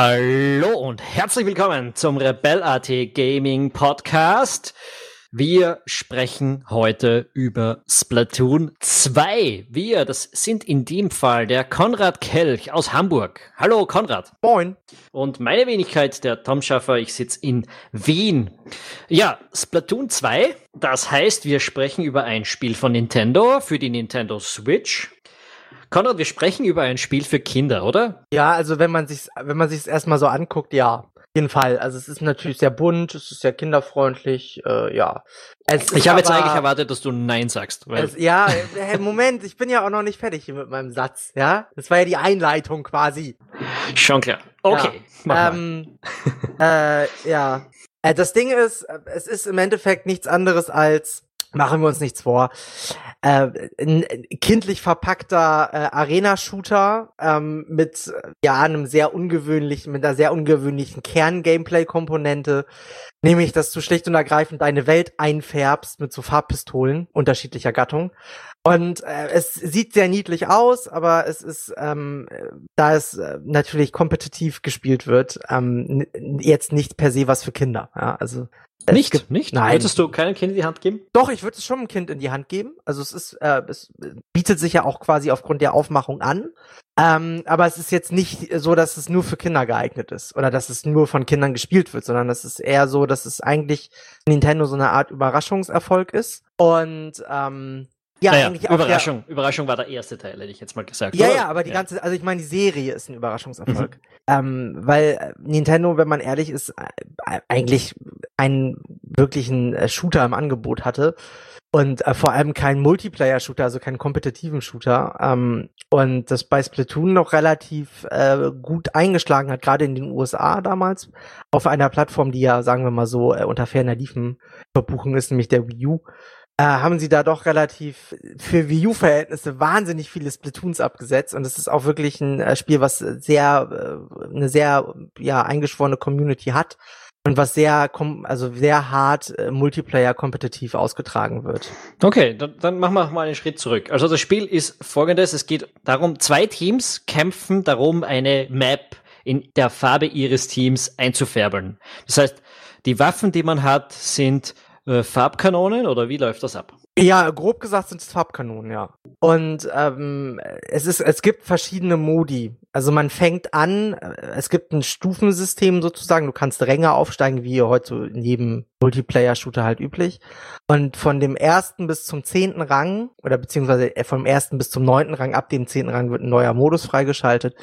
Hallo und herzlich willkommen zum Rebel.at Gaming Podcast. Wir sprechen heute über Splatoon 2. Wir, das sind in dem Fall der Konrad Kelch aus Hamburg. Hallo Konrad. Moin. Und meine Wenigkeit, der Tom Schaffer, ich sitze in Wien. Ja, Splatoon 2, das heißt, wir sprechen über ein Spiel von Nintendo für die Nintendo Switch. Konrad, wir sprechen über ein Spiel für Kinder, oder? Ja, also wenn man sich wenn man sich erstmal so anguckt, ja jeden Fall. Also es ist natürlich sehr bunt, es ist sehr kinderfreundlich, äh, ja. Es ich habe jetzt eigentlich erwartet, dass du Nein sagst. Es, ja, äh, Moment, ich bin ja auch noch nicht fertig hier mit meinem Satz, ja? Das war ja die Einleitung quasi. Schon klar. Okay. Ja, ähm, äh, ja. Äh, das Ding ist, es ist im Endeffekt nichts anderes als machen wir uns nichts vor. Äh, ein kindlich verpackter äh, Arena-Shooter ähm, mit ja einem sehr ungewöhnlichen, mit einer sehr ungewöhnlichen Kern-Gameplay-Komponente, nämlich, dass du schlicht und ergreifend deine Welt einfärbst mit so Farbpistolen unterschiedlicher Gattung. Und äh, es sieht sehr niedlich aus, aber es ist, ähm, da es äh, natürlich kompetitiv gespielt wird, ähm, jetzt nicht per se was für Kinder. Ja, also nicht, gibt, nicht? Nein. Würdest du keinem Kind in die Hand geben? Doch, ich würde es schon einem Kind in die Hand geben. Also es ist, äh, es bietet sich ja auch quasi aufgrund der Aufmachung an. Ähm, aber es ist jetzt nicht so, dass es nur für Kinder geeignet ist oder dass es nur von Kindern gespielt wird, sondern es ist eher so, dass es eigentlich Nintendo so eine Art Überraschungserfolg ist. Und ähm, ja, naja, eigentlich Überraschung. Der, Überraschung war der erste Teil, hätte ich jetzt mal gesagt. Ja, oder? ja, aber die ja. ganze, also ich meine, die Serie ist ein Überraschungserfolg. Mhm. Ähm, weil äh, Nintendo, wenn man ehrlich ist, äh, eigentlich einen wirklichen äh, Shooter im Angebot hatte. Und äh, vor allem keinen Multiplayer-Shooter, also keinen kompetitiven Shooter. Ähm, und das bei Splatoon noch relativ äh, gut eingeschlagen hat, gerade in den USA damals, auf einer Plattform, die ja, sagen wir mal so, äh, unter ferner Liefen verbuchen ist, nämlich der Wii U äh, haben sie da doch relativ für Wii U-Verhältnisse wahnsinnig viele Splatoons abgesetzt und es ist auch wirklich ein äh, Spiel, was sehr äh, eine sehr ja eingeschworene Community hat und was sehr also sehr hart äh, Multiplayer kompetitiv ausgetragen wird. Okay, dann, dann machen wir mal einen Schritt zurück. Also das Spiel ist folgendes, es geht darum, zwei Teams kämpfen darum, eine Map in der Farbe ihres Teams einzufärben. Das heißt, die Waffen, die man hat, sind äh, Farbkanonen oder wie läuft das ab? Ja, grob gesagt sind es Farbkanonen, ja. Und ähm, es ist, es gibt verschiedene Modi. Also man fängt an, äh, es gibt ein Stufensystem sozusagen. Du kannst Ränge aufsteigen, wie heute in jedem Multiplayer-Shooter halt üblich. Und von dem ersten bis zum zehnten Rang oder beziehungsweise äh, vom ersten bis zum neunten Rang, ab dem zehnten Rang wird ein neuer Modus freigeschaltet,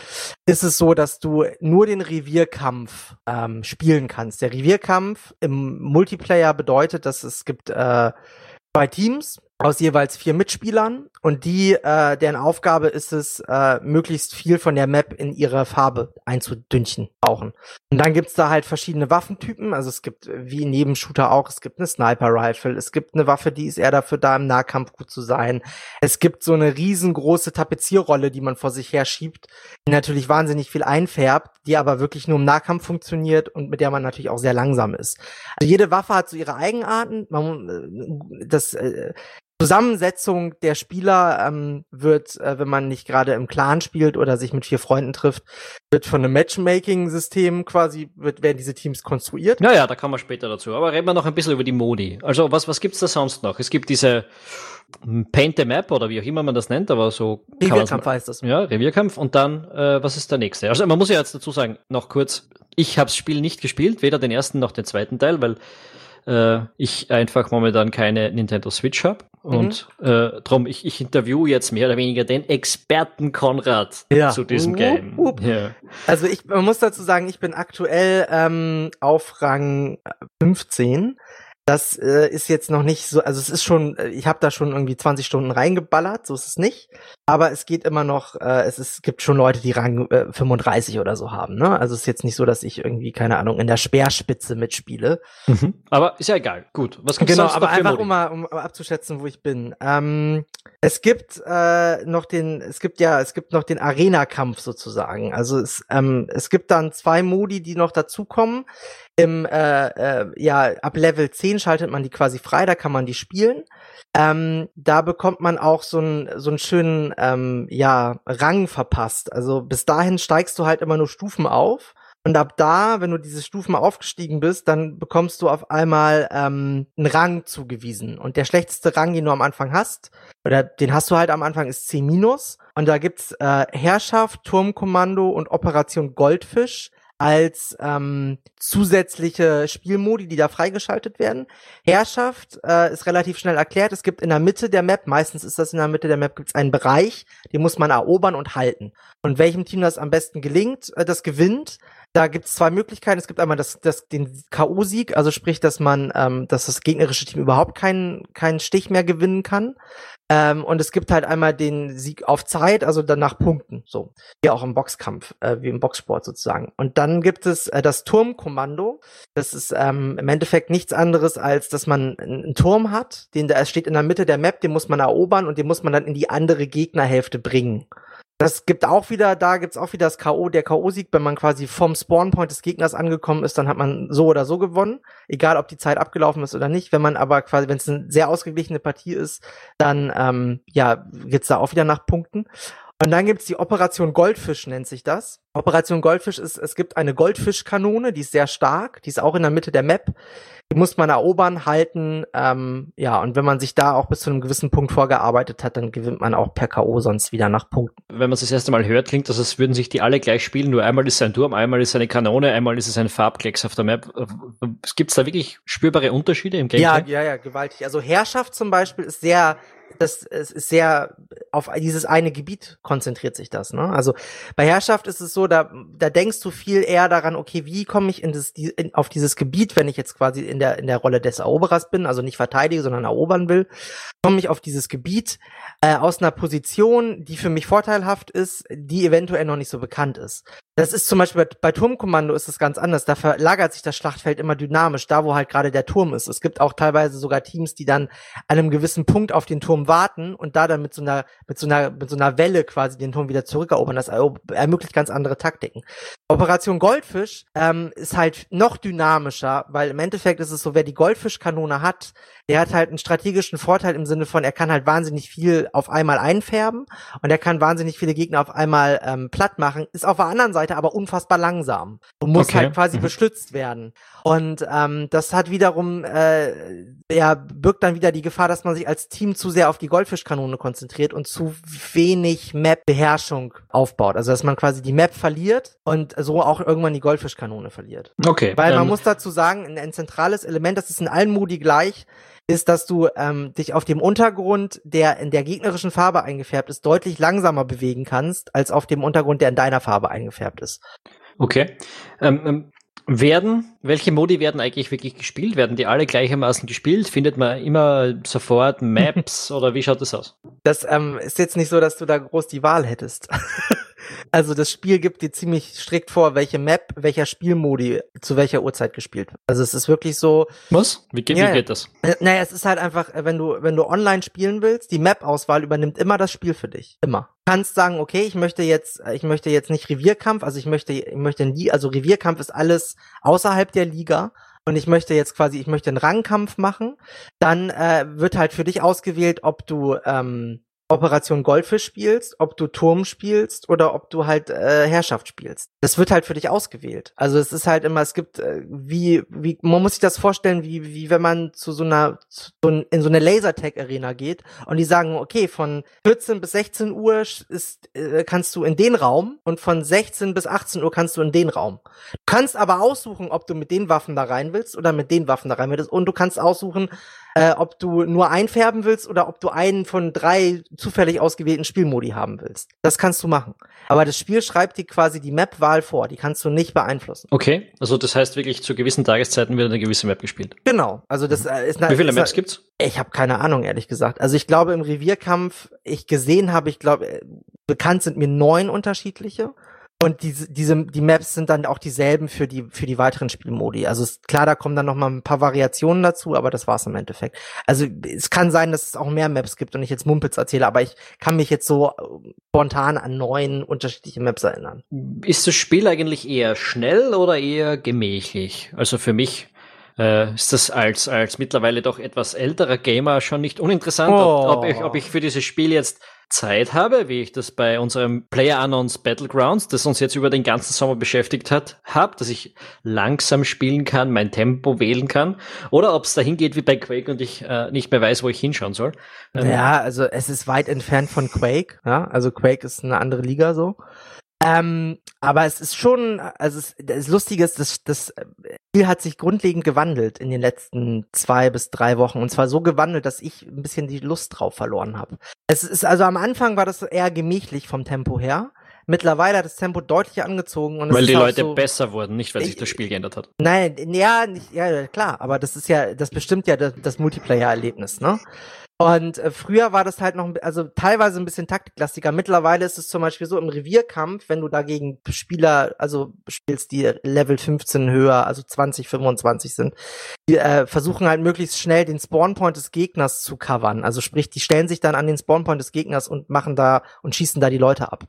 ist es so, dass du nur den Revierkampf ähm, spielen kannst. Der Revierkampf im Multiplayer bedeutet, dass es gibt äh, zwei Teams aus jeweils vier Mitspielern und die, äh, deren Aufgabe ist es, äh, möglichst viel von der Map in ihre Farbe einzudünchen, brauchen. Und dann gibt's da halt verschiedene Waffentypen, also es gibt, wie in jedem Shooter auch, es gibt eine Sniper-Rifle, es gibt eine Waffe, die ist eher dafür da, im Nahkampf gut zu sein. Es gibt so eine riesengroße Tapezierrolle, die man vor sich her schiebt, die natürlich wahnsinnig viel einfärbt, die aber wirklich nur im Nahkampf funktioniert und mit der man natürlich auch sehr langsam ist. Also jede Waffe hat so ihre Eigenarten, man, äh, das, äh, Zusammensetzung der Spieler ähm, wird, äh, wenn man nicht gerade im Clan spielt oder sich mit vier Freunden trifft, wird von einem Matchmaking-System quasi, wird, werden diese Teams konstruiert. Naja, da kommen wir später dazu. Aber reden wir noch ein bisschen über die Modi. Also was, was gibt's da sonst noch? Es gibt diese Paint the Map oder wie auch immer man das nennt, aber so Revierkampf heißt das. Ja, Revierkampf. Und dann, äh, was ist der nächste? Also man muss ja jetzt dazu sagen, noch kurz, ich habe das Spiel nicht gespielt, weder den ersten noch den zweiten Teil, weil äh, ich einfach momentan keine Nintendo Switch habe. Mhm. Und äh, drum, ich, ich interview jetzt mehr oder weniger den Experten Konrad ja. zu diesem uh, Game. Uh. Ja. Also ich man muss dazu sagen, ich bin aktuell ähm, auf Rang 15 das äh, ist jetzt noch nicht so, also es ist schon, äh, ich habe da schon irgendwie 20 Stunden reingeballert, so ist es nicht. Aber es geht immer noch, äh, es, ist, gibt schon Leute, die Rang äh, 35 oder so haben. Ne? Also es ist jetzt nicht so, dass ich irgendwie, keine Ahnung, in der Speerspitze mitspiele. Mhm. Aber ist ja egal. Gut. Was gibt's genau, aber einfach um mal um abzuschätzen, wo ich bin. Ähm, es gibt äh, noch den, es gibt ja, es gibt noch den Arena-Kampf sozusagen. Also es, ähm, es gibt dann zwei Modi, die noch dazukommen im äh, äh, ja ab Level 10 schaltet man die quasi frei, da kann man die spielen. Ähm, da bekommt man auch so einen so einen schönen ähm, ja Rang verpasst. Also bis dahin steigst du halt immer nur Stufen auf Und ab da, wenn du diese Stufen aufgestiegen bist, dann bekommst du auf einmal ähm, einen Rang zugewiesen. Und der schlechteste Rang, den du am Anfang hast, oder den hast du halt am Anfang, ist C-. Und da gibt's äh, Herrschaft, Turmkommando und Operation Goldfisch als ähm, zusätzliche Spielmodi, die da freigeschaltet werden. Herrschaft äh, ist relativ schnell erklärt. Es gibt in der Mitte der Map, meistens ist das in der Mitte der Map, gibt es einen Bereich, den muss man erobern und halten. Und welchem Team das am besten gelingt, äh, das gewinnt. Da gibt es zwei Möglichkeiten. Es gibt einmal das, das, den K.O.-Sieg, also sprich, dass man, ähm, dass das gegnerische Team überhaupt keinen, keinen Stich mehr gewinnen kann. Ähm, und es gibt halt einmal den Sieg auf Zeit, also dann nach Punkten, so. Wie auch im Boxkampf, äh, wie im Boxsport sozusagen. Und dann gibt es äh, das Turmkommando. Das ist ähm, im Endeffekt nichts anderes, als dass man einen Turm hat, den da steht in der Mitte der Map, den muss man erobern und den muss man dann in die andere Gegnerhälfte bringen. Das gibt auch wieder, da gibt's auch wieder das K.O., der K.O.-Sieg, wenn man quasi vom Spawnpoint des Gegners angekommen ist, dann hat man so oder so gewonnen, egal ob die Zeit abgelaufen ist oder nicht. Wenn man aber quasi, wenn es eine sehr ausgeglichene Partie ist, dann ähm, ja, geht's da auch wieder nach Punkten. Und dann gibt's die Operation Goldfisch, nennt sich das. Operation Goldfisch ist, es gibt eine Goldfischkanone, die ist sehr stark, die ist auch in der Mitte der Map. Muss man erobern, halten, ähm, ja, und wenn man sich da auch bis zu einem gewissen Punkt vorgearbeitet hat, dann gewinnt man auch per K.O. sonst wieder nach Punkten. Wenn man es das erste Mal hört, klingt das, als würden sich die alle gleich spielen, nur einmal ist es ein Turm, einmal ist es eine Kanone, einmal ist es ein Farbklecks auf der Map. Gibt es da wirklich spürbare Unterschiede im Gameplay? Ja, ja, ja, gewaltig. Also Herrschaft zum Beispiel ist sehr das ist sehr auf dieses eine Gebiet konzentriert sich das. Ne? Also bei Herrschaft ist es so, da da denkst du viel eher daran, okay, wie komme ich in das in, auf dieses Gebiet, wenn ich jetzt quasi in der in der Rolle des Eroberers bin, also nicht verteidige, sondern erobern will, komme ich auf dieses Gebiet äh, aus einer Position, die für mich vorteilhaft ist, die eventuell noch nicht so bekannt ist. Das ist zum Beispiel bei, bei Turmkommando ist es ganz anders. Da verlagert sich das Schlachtfeld immer dynamisch, da wo halt gerade der Turm ist. Es gibt auch teilweise sogar Teams, die dann an einem gewissen Punkt auf den Turm warten und da dann mit so einer, mit so einer, mit so einer Welle quasi den Turm wieder zurückerobern. Das ermöglicht ganz andere Taktiken. Operation Goldfisch ähm, ist halt noch dynamischer, weil im Endeffekt ist es so, wer die Goldfischkanone hat, der hat halt einen strategischen Vorteil im Sinne von, er kann halt wahnsinnig viel auf einmal einfärben und er kann wahnsinnig viele Gegner auf einmal ähm, platt machen, ist auf der anderen Seite aber unfassbar langsam und muss okay. halt quasi mhm. beschützt werden. Und ähm, das hat wiederum, äh, ja, birgt dann wieder die Gefahr, dass man sich als Team zu sehr auf die Goldfischkanone konzentriert und zu wenig Map-Beherrschung aufbaut. Also dass man quasi die Map verliert und so auch irgendwann die Goldfischkanone verliert. Okay. Weil man ähm, muss dazu sagen, ein, ein zentrales Element, das ist in allen Modi gleich, ist, dass du ähm, dich auf dem Untergrund, der in der gegnerischen Farbe eingefärbt ist, deutlich langsamer bewegen kannst, als auf dem Untergrund, der in deiner Farbe eingefärbt ist. Okay. Ähm, ähm, werden, welche Modi werden eigentlich wirklich gespielt? Werden die alle gleichermaßen gespielt? Findet man immer sofort Maps oder wie schaut das aus? Das ähm, ist jetzt nicht so, dass du da groß die Wahl hättest. Also das Spiel gibt dir ziemlich strikt vor, welche Map, welcher Spielmodi zu welcher Uhrzeit gespielt wird. Also es ist wirklich so. Was? Wie geht, ja, wie geht das? Äh, naja, es ist halt einfach, äh, wenn du, wenn du online spielen willst, die Map-Auswahl übernimmt immer das Spiel für dich. Immer. Du kannst sagen, okay, ich möchte jetzt, äh, ich möchte jetzt nicht Revierkampf, also ich möchte, ich möchte also Revierkampf ist alles außerhalb der Liga und ich möchte jetzt quasi, ich möchte einen Rangkampf machen, dann äh, wird halt für dich ausgewählt, ob du ähm, Operation Goldfisch spielst, ob du Turm spielst oder ob du halt äh, Herrschaft spielst. Das wird halt für dich ausgewählt. Also es ist halt immer, es gibt äh, wie wie man muss sich das vorstellen, wie wie wenn man zu so einer zu, in so eine Lasertag Arena geht und die sagen, okay, von 14 bis 16 Uhr ist äh, kannst du in den Raum und von 16 bis 18 Uhr kannst du in den Raum. Du kannst aber aussuchen, ob du mit den Waffen da rein willst oder mit den Waffen da rein willst und du kannst aussuchen, äh, ob du nur einfärben willst oder ob du einen von drei zufällig ausgewählten Spielmodi haben willst. Das kannst du machen. Aber das Spiel schreibt dir quasi die Map-Wahl vor. Die kannst du nicht beeinflussen. Okay, also das heißt wirklich zu gewissen Tageszeiten wird eine gewisse Map gespielt. Genau. Also das äh, ist Wie viele Maps eine, gibt's? Ich habe keine Ahnung, ehrlich gesagt. Also ich glaube im Revierkampf, ich gesehen habe, ich glaube, äh, bekannt sind mir neun unterschiedliche. Und diese, diese, die Maps sind dann auch dieselben für die, für die weiteren Spielmodi. Also ist, klar, da kommen dann noch mal ein paar Variationen dazu, aber das war's im Endeffekt. Also es kann sein, dass es auch mehr Maps gibt und ich jetzt Mumpitz erzähle, aber ich kann mich jetzt so äh, spontan an neun unterschiedliche Maps erinnern. Ist das Spiel eigentlich eher schnell oder eher gemächlich? Also für mich äh, ist das als, als mittlerweile doch etwas älterer Gamer schon nicht uninteressant, oh. ob, ich, ob ich für dieses Spiel jetzt Zeit habe, wie ich das bei unserem Player Unknowns Battlegrounds, das uns jetzt über den ganzen Sommer beschäftigt hat, habe, dass ich langsam spielen kann, mein Tempo wählen kann, oder ob es dahin geht wie bei Quake und ich äh, nicht mehr weiß, wo ich hinschauen soll. Ähm, ja, also es ist weit entfernt von Quake, ja, also Quake ist eine andere Liga so. Ähm, aber es ist schon, also es, das Lustige ist, das, das Spiel hat sich grundlegend gewandelt in den letzten zwei bis drei Wochen. Und zwar so gewandelt, dass ich ein bisschen die Lust drauf verloren habe. Es ist, also am Anfang war das eher gemächlich vom Tempo her. Mittlerweile hat das Tempo deutlich angezogen. Und weil die Leute so, besser wurden, nicht weil ich, sich das Spiel geändert hat. Nein, ja, nicht, ja, klar, aber das ist ja, das bestimmt ja das, das Multiplayer-Erlebnis, ne? Und äh, früher war das halt noch, also teilweise ein bisschen taktiklastiger. Mittlerweile ist es zum Beispiel so im Revierkampf, wenn du dagegen Spieler, also spielst, die Level 15 höher, also 20, 25 sind, die äh, versuchen halt möglichst schnell den Spawnpoint des Gegners zu covern. Also sprich, die stellen sich dann an den Spawnpoint des Gegners und machen da und schießen da die Leute ab.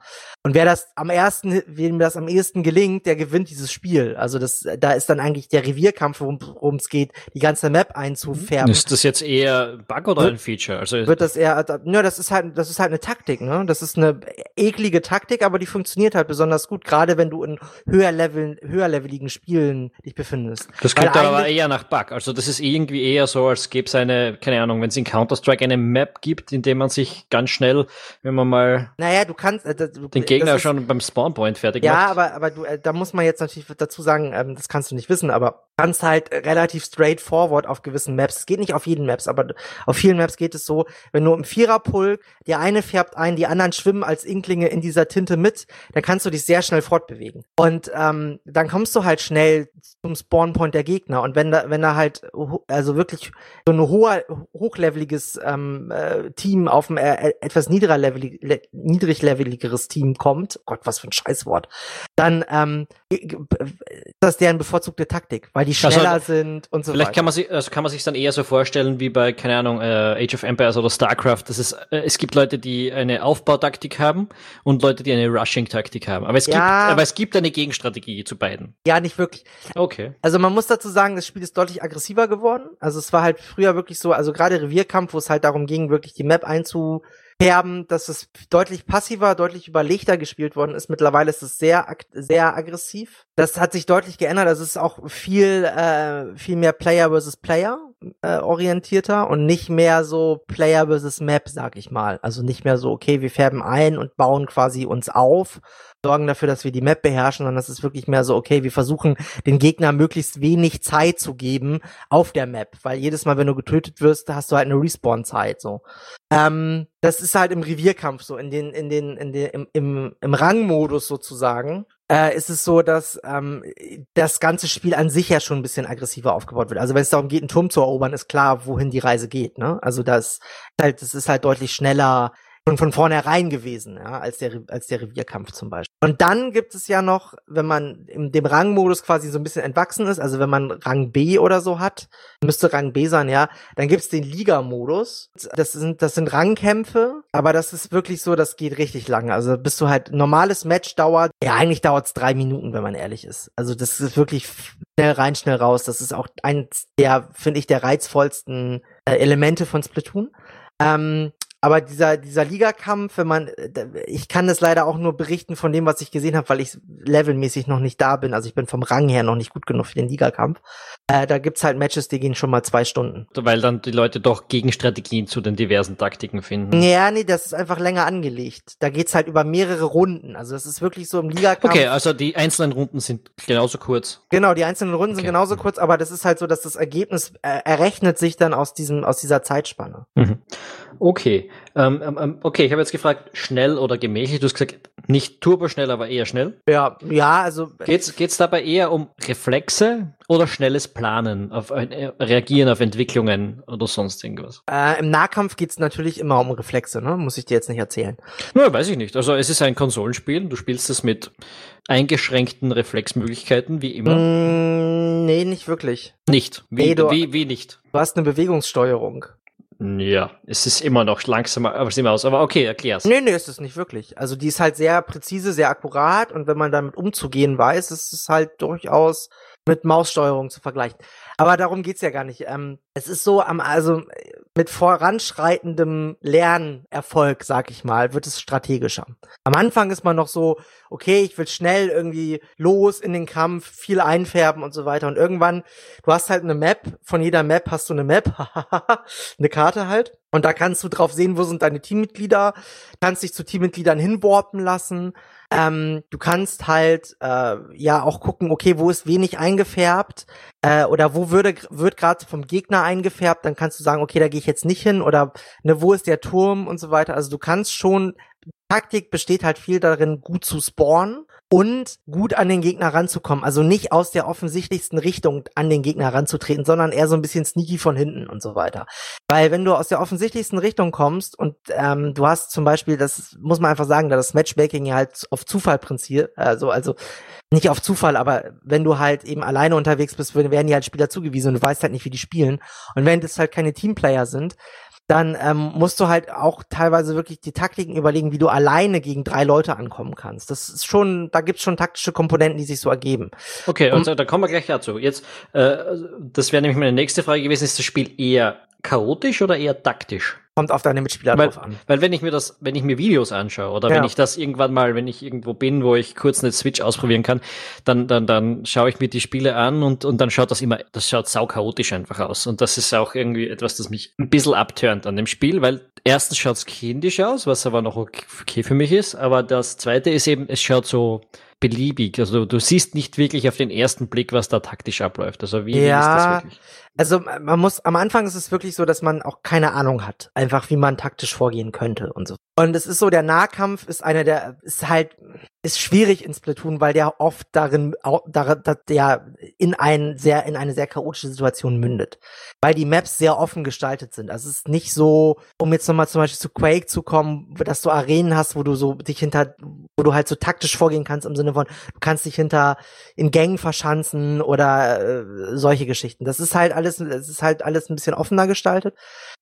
Und wer das am ersten, wem das am ehesten gelingt, der gewinnt dieses Spiel. Also das, da ist dann eigentlich der Revierkampf, worum es geht, die ganze Map einzufärben. Ist das jetzt eher Bug oder ein Feature? Also wird das eher, ja, das ist halt, das ist halt eine Taktik, ne? Das ist eine eklige Taktik, aber die funktioniert halt besonders gut, gerade wenn du in höher Level, höherleveligen Spielen dich befindest. Das klingt aber eher nach Bug. Also das ist irgendwie eher so, als gäbe es eine, keine Ahnung, wenn es in Counter-Strike eine Map gibt, in der man sich ganz schnell, wenn man mal naja, du kannst, äh, du, den Gegner ist, schon beim Spawnpoint fertig ja, macht. Ja, aber, aber du, äh, da muss man jetzt natürlich dazu sagen, ähm, das kannst du nicht wissen, aber kannst halt relativ straightforward auf gewissen Maps. Es geht nicht auf jeden Maps, aber auf vielen Maps geht es so, wenn du im Viererpulk, der eine färbt ein, die anderen schwimmen als Inklinge in dieser Tinte mit, dann kannst du dich sehr schnell fortbewegen. Und ähm, dann kommst du halt schnell zum Spawnpoint der Gegner. Und wenn da, wenn da halt, also wirklich so ein hoher, hochleveliges ähm, äh, Team auf ein äh, etwas niedriglevelig, le, niedrigleveligeres Team kommt, Gott, was für ein Scheißwort, dann ähm, das ist deren bevorzugte Taktik, weil die also, schneller also, sind und so vielleicht weiter. Vielleicht kann man sich, also kann man sich dann eher so vorstellen wie bei, keine Ahnung, äh, Age of Empires oder StarCraft. Das ist, äh, es gibt Leute, die eine Aufbautaktik haben und Leute, die eine Rushing-Taktik haben. Aber es ja. gibt, aber es gibt eine Gegenstrategie zu beiden. Ja, nicht wirklich. Okay. Also man muss dazu sagen, das Spiel ist deutlich aggressiver geworden. Also es war halt früher wirklich so, also gerade Revierkampf, wo es halt darum ging, wirklich die Map einzu Färben, dass es deutlich passiver, deutlich überlegter gespielt worden ist. Mittlerweile ist es sehr, sehr aggressiv. Das hat sich deutlich geändert. Also es ist auch viel, äh, viel mehr Player versus Player äh, orientierter und nicht mehr so Player versus Map, sag ich mal. Also nicht mehr so, okay, wir färben ein und bauen quasi uns auf, sorgen dafür, dass wir die Map beherrschen, sondern es ist wirklich mehr so, okay, wir versuchen den Gegner möglichst wenig Zeit zu geben auf der Map, weil jedes Mal, wenn du getötet wirst, hast du halt eine Respawn-Zeit, so. Ähm, das ist halt im Revierkampf so, in den, in den, in den, im, im, im Rangmodus sozusagen äh, ist es so, dass ähm, das ganze Spiel an sich ja schon ein bisschen aggressiver aufgebaut wird. Also wenn es darum geht, einen Turm zu erobern, ist klar, wohin die Reise geht. Ne? Also das halt, das ist halt deutlich schneller schon von vornherein gewesen, ja, als der, als der Revierkampf zum Beispiel. Und dann gibt es ja noch, wenn man in dem Rangmodus quasi so ein bisschen entwachsen ist, also wenn man Rang B oder so hat, müsste Rang B sein, ja, dann gibt's den Liga-Modus. Das sind, das sind Rangkämpfe, aber das ist wirklich so, das geht richtig lange. Also bist du halt, normales Match dauert, ja, eigentlich dauert's drei Minuten, wenn man ehrlich ist. Also das ist wirklich schnell rein, schnell raus. Das ist auch eins der, finde ich, der reizvollsten äh, Elemente von Splatoon. Ähm, aber dieser, dieser Ligakampf, wenn man, ich kann das leider auch nur berichten von dem, was ich gesehen habe, weil ich levelmäßig noch nicht da bin. Also ich bin vom Rang her noch nicht gut genug für den Ligakampf. Äh, da gibt's halt Matches, die gehen schon mal zwei Stunden. Weil dann die Leute doch Gegenstrategien zu den diversen Taktiken finden. Ja, nee, das ist einfach länger angelegt. Da geht's halt über mehrere Runden. Also es ist wirklich so im Ligakampf. Okay, also die einzelnen Runden sind genauso kurz. Genau, die einzelnen Runden okay. sind genauso kurz, aber das ist halt so, dass das Ergebnis äh, errechnet sich dann aus diesem, aus dieser Zeitspanne. Mhm. Okay. Ähm, ähm, ähm, okay, ich habe jetzt gefragt, schnell oder gemächlich. Du hast gesagt, nicht turboschnell, aber eher schnell. Ja, ja, also. Geht's, geht's dabei eher um Reflexe oder schnelles Planen, auf äh, Reagieren auf Entwicklungen oder sonst irgendwas? Äh, Im Nahkampf geht's natürlich immer um Reflexe, ne? Muss ich dir jetzt nicht erzählen. Na, weiß ich nicht. Also es ist ein Konsolenspiel, du spielst es mit eingeschränkten Reflexmöglichkeiten, wie immer. Mm, nee, nicht wirklich. Nicht. Wie, nee, du, wie, wie nicht? Du hast eine Bewegungssteuerung. Ja, es ist immer noch langsamer, aber es aus. Aber okay, erklär's. Nee, nee, ist es nicht wirklich. Also die ist halt sehr präzise, sehr akkurat und wenn man damit umzugehen weiß, ist es halt durchaus mit Maussteuerung zu vergleichen. Aber darum geht's ja gar nicht. Ähm, es ist so, am, also mit voranschreitendem Lernerfolg, sag ich mal, wird es strategischer. Am Anfang ist man noch so, okay, ich will schnell irgendwie los in den Kampf, viel einfärben und so weiter. Und irgendwann, du hast halt eine Map, von jeder Map hast du eine Map, eine Karte halt. Und da kannst du drauf sehen, wo sind deine Teammitglieder, kannst dich zu Teammitgliedern hinwarpen lassen. Ähm, du kannst halt äh, ja auch gucken, okay, wo ist wenig eingefärbt äh, oder wo würde wird gerade vom Gegner eingefärbt, dann kannst du sagen, okay, da gehe ich jetzt nicht hin oder ne, wo ist der Turm und so weiter. Also du kannst schon Taktik besteht halt viel darin, gut zu spawnen und gut an den Gegner ranzukommen. Also nicht aus der offensichtlichsten Richtung an den Gegner ranzutreten, sondern eher so ein bisschen sneaky von hinten und so weiter. Weil wenn du aus der offensichtlichsten Richtung kommst und ähm, du hast zum Beispiel, das muss man einfach sagen, da das Matchmaking ja halt auf Zufall prinzipiert, also, also nicht auf Zufall, aber wenn du halt eben alleine unterwegs bist, werden die halt Spieler zugewiesen und du weißt halt nicht, wie die spielen. Und wenn das halt keine Teamplayer sind, dann ähm, musst du halt auch teilweise wirklich die Taktiken überlegen, wie du alleine gegen drei Leute ankommen kannst. Das ist schon, da gibt's schon taktische Komponenten, die sich so ergeben. Okay, und, und da kommen wir gleich dazu. Jetzt, äh, das wäre nämlich meine nächste Frage gewesen, ist das Spiel eher chaotisch oder eher taktisch? Kommt auf deine Mitspieler weil, drauf an. Weil wenn ich mir das, wenn ich mir Videos anschaue oder ja. wenn ich das irgendwann mal, wenn ich irgendwo bin, wo ich kurz eine Switch ausprobieren kann, dann, dann, dann schaue ich mir die Spiele an und, und dann schaut das immer, das schaut sau chaotisch einfach aus. Und das ist auch irgendwie etwas, das mich ein bisschen abturnt an dem Spiel, weil erstens schaut es kindisch aus, was aber noch okay für mich ist, aber das zweite ist eben, es schaut so, beliebig. Also du siehst nicht wirklich auf den ersten Blick, was da taktisch abläuft. Also wie, ja, ist das wirklich? Also man muss, am Anfang ist es wirklich so, dass man auch keine Ahnung hat, einfach wie man taktisch vorgehen könnte und so. Und es ist so, der Nahkampf ist einer der, ist halt, ist schwierig in Splatoon, weil der oft darin, darin, der in ein sehr, in eine sehr chaotische Situation mündet. Weil die Maps sehr offen gestaltet sind. Also es ist nicht so, um jetzt nochmal zum Beispiel zu Quake zu kommen, dass du Arenen hast, wo du so dich hinter, wo du halt so taktisch vorgehen kannst im Sinne von, du kannst dich hinter in Gängen verschanzen oder äh, solche Geschichten. Das ist halt alles, es ist halt alles ein bisschen offener gestaltet.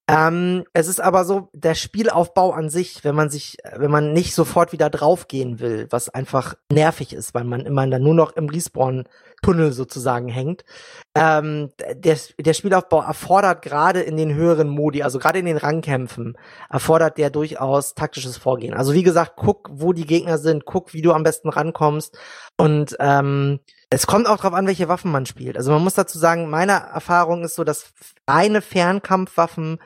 Ähm, es ist aber so, der Spielaufbau an sich, wenn man sich, wenn man nicht sofort wieder draufgehen will, was einfach nervig ist, weil man immer dann nur noch im Respawn-Tunnel sozusagen hängt. Ähm, der, der Spielaufbau erfordert gerade in den höheren Modi, also gerade in den Rangkämpfen, erfordert der durchaus taktisches Vorgehen. Also wie gesagt, guck, wo die Gegner sind, guck, wie du am besten rankommst und ähm, es kommt auch darauf an, welche Waffen man spielt. Also man muss dazu sagen, meine Erfahrung ist so, dass reine Fernkampfwaffen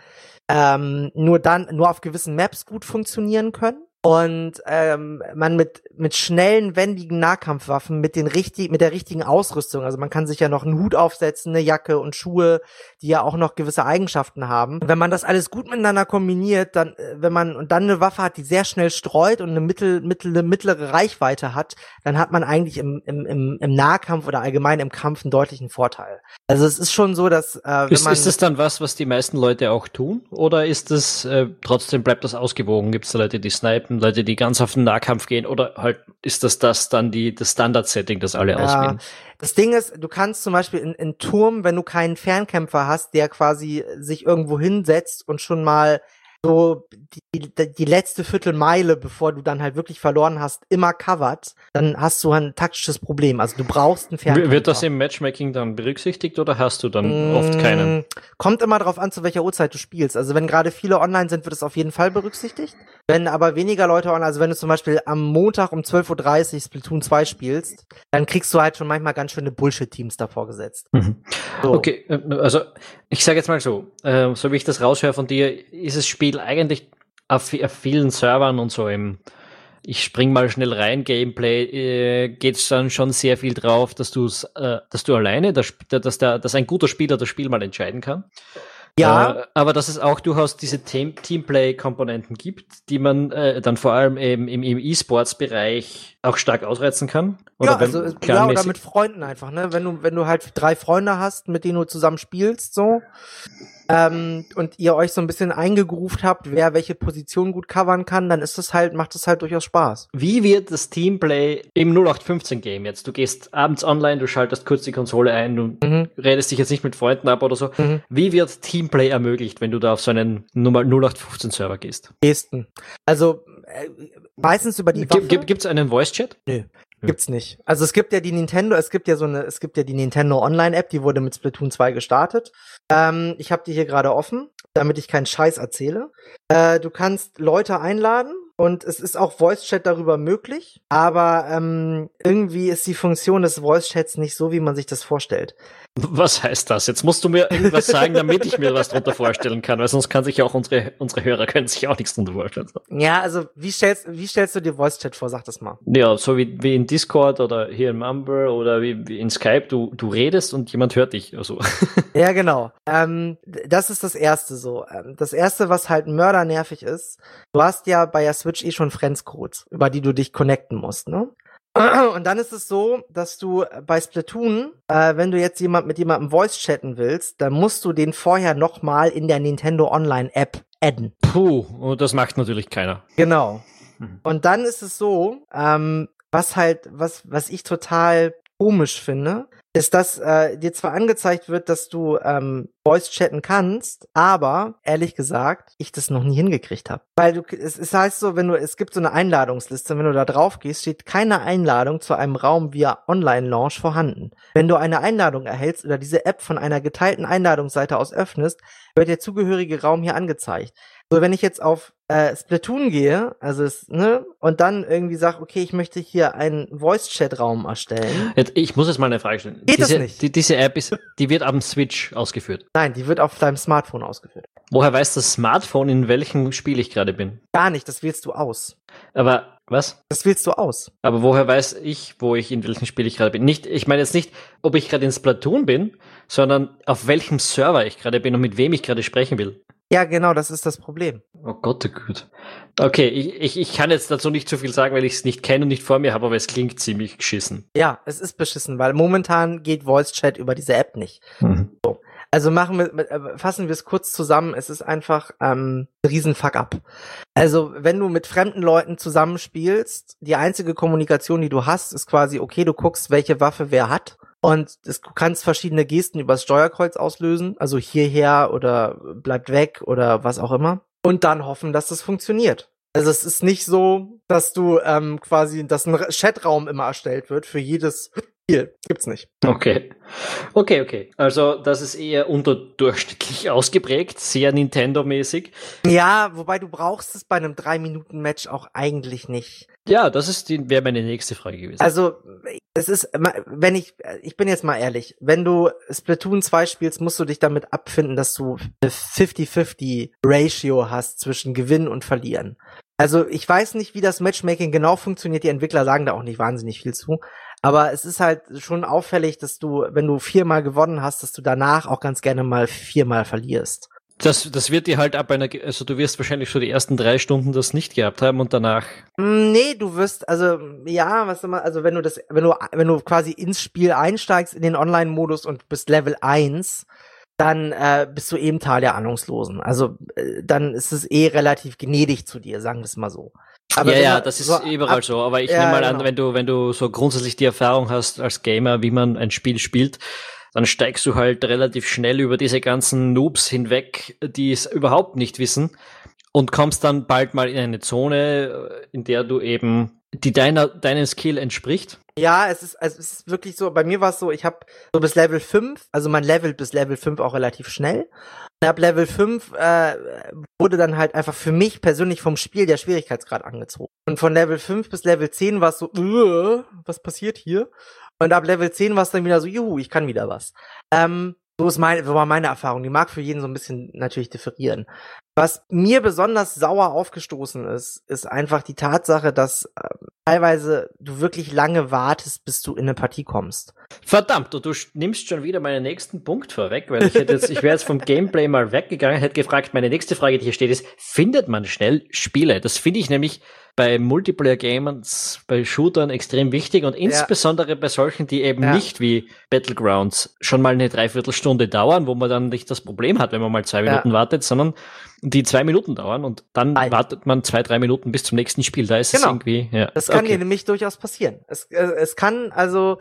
ähm, nur dann, nur auf gewissen Maps gut funktionieren können und ähm, man mit mit schnellen wendigen Nahkampfwaffen mit den richtig mit der richtigen Ausrüstung also man kann sich ja noch einen Hut aufsetzen eine Jacke und Schuhe die ja auch noch gewisse Eigenschaften haben. Wenn man das alles gut miteinander kombiniert dann äh, wenn man und dann eine Waffe hat die sehr schnell streut und eine mittel, mittel mittlere Reichweite hat dann hat man eigentlich im, im, im, im Nahkampf oder allgemein im Kampf einen deutlichen Vorteil. Also es ist schon so dass äh, wenn ist, man ist das dann was was die meisten Leute auch tun? Oder ist das äh, trotzdem bleibt das ausgewogen? Gibt es da Leute die snipen Typen, Leute, die ganz auf den Nahkampf gehen, oder halt ist das das dann die das Standard-Setting, das alle ja. auswählen? Das Ding ist, du kannst zum Beispiel in, in Turm, wenn du keinen Fernkämpfer hast, der quasi sich irgendwo hinsetzt und schon mal so die, die letzte Viertelmeile, bevor du dann halt wirklich verloren hast, immer covered, dann hast du ein taktisches Problem. Also du brauchst einen Fernkämpfer. Wird das im Matchmaking dann berücksichtigt oder hast du dann mmh, oft keinen? Kommt immer drauf an, zu welcher Uhrzeit du spielst. Also wenn gerade viele online sind, wird es auf jeden Fall berücksichtigt. Wenn aber weniger Leute online, also wenn du zum Beispiel am Montag um 12.30 Uhr Splatoon 2 spielst, dann kriegst du halt schon manchmal ganz schöne Bullshit-Teams davor gesetzt. Mhm. So. Okay, äh, also ich sage jetzt mal so, äh, so wie ich das raushöre von dir, ist das Spiel eigentlich auf, auf vielen Servern und so im ich spring mal schnell rein, Gameplay, äh, geht's dann schon sehr viel drauf, dass du äh, dass du alleine, dass, dass, der, dass ein guter Spieler das Spiel mal entscheiden kann. Ja. Äh, aber dass es auch durchaus diese Team Teamplay-Komponenten gibt, die man äh, dann vor allem eben im, im E-Sports-Bereich auch stark ausreizen kann. Oder ja, also, ja, oder mit Freunden einfach, ne? Wenn du, wenn du halt drei Freunde hast, mit denen du zusammen spielst, so, ähm, und ihr euch so ein bisschen eingegroovt habt, wer welche Position gut covern kann, dann ist das halt, macht das halt durchaus Spaß. Wie wird das Teamplay im 0815 Game jetzt? Du gehst abends online, du schaltest kurz die Konsole ein, du mhm. redest dich jetzt nicht mit Freunden ab oder so. Mhm. Wie wird Teamplay ermöglicht, wenn du da auf so einen 0815 Server gehst? Gesten. Also äh, meistens über die Waffe. Gibt es einen Voice-Chat? Nö. Gibt's nicht. Also es gibt ja die Nintendo, es gibt ja so eine, es gibt ja die Nintendo Online-App, die wurde mit Splatoon 2 gestartet. Ähm, ich habe die hier gerade offen, damit ich keinen Scheiß erzähle. Äh, du kannst Leute einladen und es ist auch Voice-Chat darüber möglich, aber ähm, irgendwie ist die Funktion des Voice-Chats nicht so, wie man sich das vorstellt. Was heißt das? Jetzt musst du mir irgendwas sagen, damit ich mir was drunter vorstellen kann, weil sonst kann sich ja auch unsere, unsere Hörer können sich auch nichts drunter vorstellen. Ja, also wie stellst, wie stellst du dir Voice-Chat vor? Sag das mal. Ja, so wie, wie in Discord oder hier in Mumble oder wie, wie in Skype, du, du redest und jemand hört dich. Also. Ja, genau. Ähm, das ist das Erste so. Ähm, das Erste, was halt mördernervig ist, du hast ja bei der Switch eh schon Friends-Codes, über die du dich connecten musst, ne? Und dann ist es so, dass du bei Splatoon, äh, wenn du jetzt jemand mit jemandem Voice chatten willst, dann musst du den vorher nochmal in der Nintendo Online App adden. Puh, und das macht natürlich keiner. Genau. Und dann ist es so, ähm, was halt, was, was ich total komisch finde, ist, dass äh, dir zwar angezeigt wird, dass du ähm, Voice chatten kannst, aber ehrlich gesagt, ich das noch nie hingekriegt habe. Weil du es, es heißt so, wenn du es gibt so eine Einladungsliste, wenn du da drauf gehst, steht keine Einladung zu einem Raum via Online Launch vorhanden. Wenn du eine Einladung erhältst oder diese App von einer geteilten Einladungsseite aus öffnest, wird der zugehörige Raum hier angezeigt. So, wenn ich jetzt auf äh, Splatoon gehe, also es, ne, und dann irgendwie sag, okay, ich möchte hier einen Voice-Chat-Raum erstellen. Jetzt, ich muss jetzt mal eine Frage stellen. Geht das diese, nicht? Die, diese App ist, die wird am Switch ausgeführt. Nein, die wird auf deinem Smartphone ausgeführt. Woher weiß das Smartphone, in welchem Spiel ich gerade bin? Gar nicht, das wählst du aus. Aber was? Das wählst du aus. Aber woher weiß ich, wo ich in welchem Spiel ich gerade bin? Nicht, ich meine jetzt nicht, ob ich gerade in Splatoon bin, sondern auf welchem Server ich gerade bin und mit wem ich gerade sprechen will. Ja, genau, das ist das Problem. Oh Gott, oh Gott. Okay, ich, ich, ich kann jetzt dazu nicht zu viel sagen, weil ich es nicht kenne und nicht vor mir habe, aber es klingt ziemlich geschissen. Ja, es ist beschissen, weil momentan geht Voice Chat über diese App nicht. Mhm. Also machen wir, äh, fassen wir es kurz zusammen. Es ist einfach ähm, ein riesen Fuck-up. Also wenn du mit fremden Leuten zusammenspielst, die einzige Kommunikation, die du hast, ist quasi, okay, du guckst, welche Waffe wer hat. Und du kannst verschiedene Gesten übers Steuerkreuz auslösen, also hierher oder bleibt weg oder was auch immer. Und dann hoffen, dass das funktioniert. Also es ist nicht so, dass du ähm, quasi, dass ein Chatraum immer erstellt wird für jedes Spiel. Gibt's nicht. Okay. Okay, okay. Also das ist eher unterdurchschnittlich ausgeprägt, sehr Nintendo-mäßig. Ja, wobei du brauchst es bei einem 3-Minuten-Match auch eigentlich nicht. Ja, das ist die, wäre meine nächste Frage gewesen. Also, es ist, wenn ich, ich bin jetzt mal ehrlich, wenn du Splatoon 2 spielst, musst du dich damit abfinden, dass du eine 50-50 Ratio hast zwischen Gewinnen und Verlieren. Also, ich weiß nicht, wie das Matchmaking genau funktioniert. Die Entwickler sagen da auch nicht wahnsinnig viel zu. Aber es ist halt schon auffällig, dass du, wenn du viermal gewonnen hast, dass du danach auch ganz gerne mal viermal verlierst. Das, das wird dir halt ab einer, also du wirst wahrscheinlich schon die ersten drei Stunden das nicht gehabt haben und danach. Nee, du wirst, also, ja, was immer, also wenn du das, wenn du, wenn du quasi ins Spiel einsteigst, in den Online-Modus und bist Level 1, dann äh, bist du eben Teil der Ahnungslosen. Also äh, dann ist es eh relativ gnädig zu dir, sagen wir es mal so. Aber ja, ja, das ist so überall ab, so. Aber ich ja, nehme mal genau. an, wenn du, wenn du so grundsätzlich die Erfahrung hast als Gamer, wie man ein Spiel spielt, dann steigst du halt relativ schnell über diese ganzen Noobs hinweg, die es überhaupt nicht wissen und kommst dann bald mal in eine Zone, in der du eben die deiner deinem Skill entspricht. Ja, es ist also es ist wirklich so, bei mir war es so, ich habe so bis Level 5, also man levelt bis Level 5 auch relativ schnell. Und ab Level 5 äh, wurde dann halt einfach für mich persönlich vom Spiel der Schwierigkeitsgrad angezogen. Und von Level 5 bis Level 10 war es so, äh, was passiert hier? Und ab Level 10 war es dann wieder so, juhu, ich kann wieder was. Ähm, so ist meine, war meine Erfahrung. Die mag für jeden so ein bisschen natürlich differieren. Was mir besonders sauer aufgestoßen ist, ist einfach die Tatsache, dass äh, teilweise du wirklich lange wartest, bis du in eine Partie kommst. Verdammt, du, du nimmst schon wieder meinen nächsten Punkt vorweg, weil ich hätte jetzt, ich wäre jetzt vom Gameplay mal weggegangen, hätte gefragt, meine nächste Frage, die hier steht, ist, findet man schnell Spiele? Das finde ich nämlich bei Multiplayer-Games, bei Shootern extrem wichtig und insbesondere ja. bei solchen, die eben ja. nicht wie Battlegrounds schon mal eine Dreiviertelstunde dauern, wo man dann nicht das Problem hat, wenn man mal zwei Minuten ja. wartet, sondern die zwei Minuten dauern und dann Nein. wartet man zwei, drei Minuten bis zum nächsten Spiel. Da ist genau. es irgendwie, ja. Das kann okay. dir nämlich durchaus passieren. Es, äh, es kann also,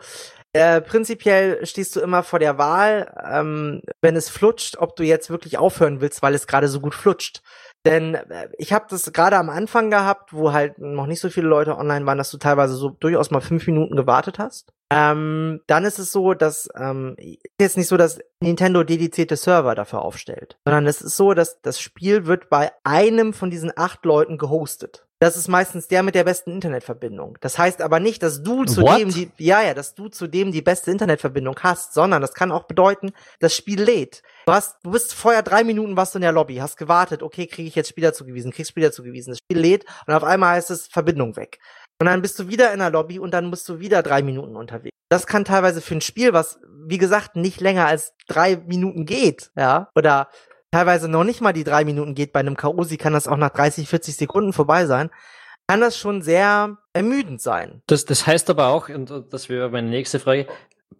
äh, prinzipiell stehst du immer vor der Wahl, ähm, wenn es flutscht, ob du jetzt wirklich aufhören willst, weil es gerade so gut flutscht. Denn äh, ich habe das gerade am Anfang gehabt, wo halt noch nicht so viele Leute online waren, dass du teilweise so durchaus mal fünf Minuten gewartet hast. Ähm, dann ist es so, dass ähm, jetzt nicht so, dass Nintendo dedizierte Server dafür aufstellt, sondern es ist so, dass das Spiel wird bei einem von diesen acht Leuten gehostet. Das ist meistens der mit der besten Internetverbindung. Das heißt aber nicht, dass du zu What? dem die, ja, ja, dass du zu dem die beste Internetverbindung hast, sondern das kann auch bedeuten, das Spiel lädt. Du hast, du bist vorher drei Minuten warst du in der Lobby, hast gewartet, okay, kriege ich jetzt Spieler zugewiesen, kriegst Spieler zugewiesen, das Spiel lädt und auf einmal heißt es Verbindung weg. Und dann bist du wieder in der Lobby und dann bist du wieder drei Minuten unterwegs. Das kann teilweise für ein Spiel, was, wie gesagt, nicht länger als drei Minuten geht, ja, oder teilweise noch nicht mal die drei Minuten geht bei einem K.O.-Sie, kann das auch nach 30, 40 Sekunden vorbei sein, kann das schon sehr ermüdend sein. Das, das heißt aber auch, und das wäre meine nächste Frage,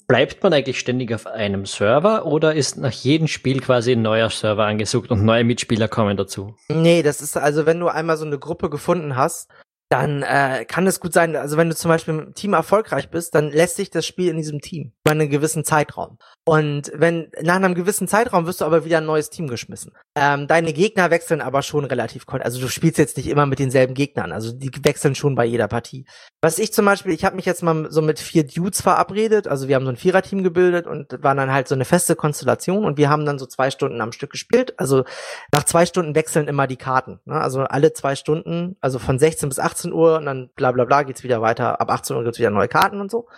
bleibt man eigentlich ständig auf einem Server oder ist nach jedem Spiel quasi ein neuer Server angesucht und neue Mitspieler kommen dazu? Nee, das ist also, wenn du einmal so eine Gruppe gefunden hast, dann äh, kann es gut sein, also wenn du zum Beispiel im Team erfolgreich bist, dann lässt sich das Spiel in diesem Team über einen gewissen Zeitraum. Und wenn nach einem gewissen Zeitraum wirst du aber wieder ein neues Team geschmissen. Ähm, deine Gegner wechseln aber schon relativ also du spielst jetzt nicht immer mit denselben Gegnern, also die wechseln schon bei jeder Partie. Was ich zum Beispiel, ich habe mich jetzt mal so mit vier Dudes verabredet, also wir haben so ein Viererteam gebildet und waren dann halt so eine feste Konstellation und wir haben dann so zwei Stunden am Stück gespielt. Also nach zwei Stunden wechseln immer die Karten. Ne? Also alle zwei Stunden, also von 16 bis 18 Uhr und dann bla bla bla geht's wieder weiter. Ab 18 Uhr gibt's wieder neue Karten und so.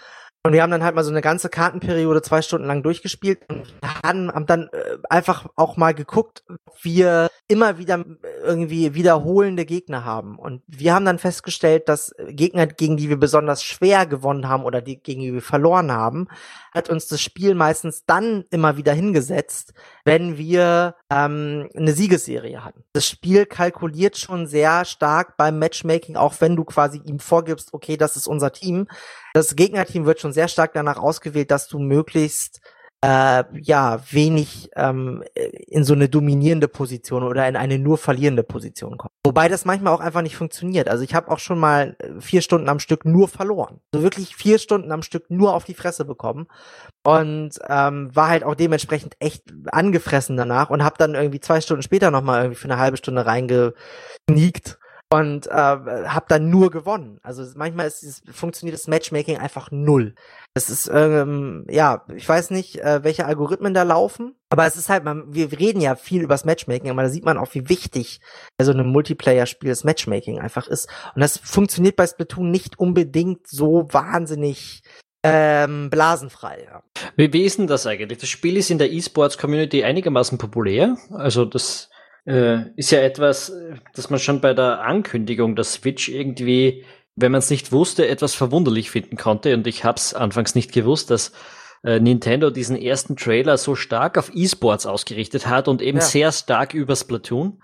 Und wir haben dann halt mal so eine ganze Kartenperiode zwei Stunden lang durchgespielt und haben, haben dann äh, einfach auch mal geguckt, ob wir immer wieder irgendwie wiederholende Gegner haben. Und wir haben dann festgestellt, dass Gegner, gegen die wir besonders schwer gewonnen haben oder die, gegen die wir verloren haben, hat uns das Spiel meistens dann immer wieder hingesetzt, wenn wir ähm, eine Siegesserie hatten. Das Spiel kalkuliert schon sehr stark beim Matchmaking, auch wenn du quasi ihm vorgibst, okay, das ist unser Team. Das Gegnerteam wird schon sehr stark danach ausgewählt, dass du möglichst äh, ja wenig ähm, in so eine dominierende Position oder in eine nur verlierende Position kommt. Wobei das manchmal auch einfach nicht funktioniert. Also ich habe auch schon mal äh, vier Stunden am Stück nur verloren. So wirklich vier Stunden am Stück nur auf die Fresse bekommen und ähm, war halt auch dementsprechend echt angefressen danach und habe dann irgendwie zwei Stunden später noch mal irgendwie für eine halbe Stunde reingesneakt und äh, habe dann nur gewonnen. Also manchmal ist dieses, funktioniert das Matchmaking einfach null. Das ist ähm, ja, ich weiß nicht, äh, welche Algorithmen da laufen, aber es ist halt, man, wir reden ja viel übers Matchmaking, aber da sieht man auch, wie wichtig bei so einem Multiplayer-Spiel das Matchmaking einfach ist. Und das funktioniert bei Splatoon nicht unbedingt so wahnsinnig ähm, blasenfrei. Ja. Wie, wie ist denn das eigentlich? Das Spiel ist in der E-Sports-Community einigermaßen populär. Also das äh, ist ja etwas, das man schon bei der Ankündigung der Switch irgendwie, wenn man es nicht wusste, etwas verwunderlich finden konnte. Und ich habe es anfangs nicht gewusst, dass äh, Nintendo diesen ersten Trailer so stark auf E-Sports ausgerichtet hat und eben Ja. sehr stark über Splatoon.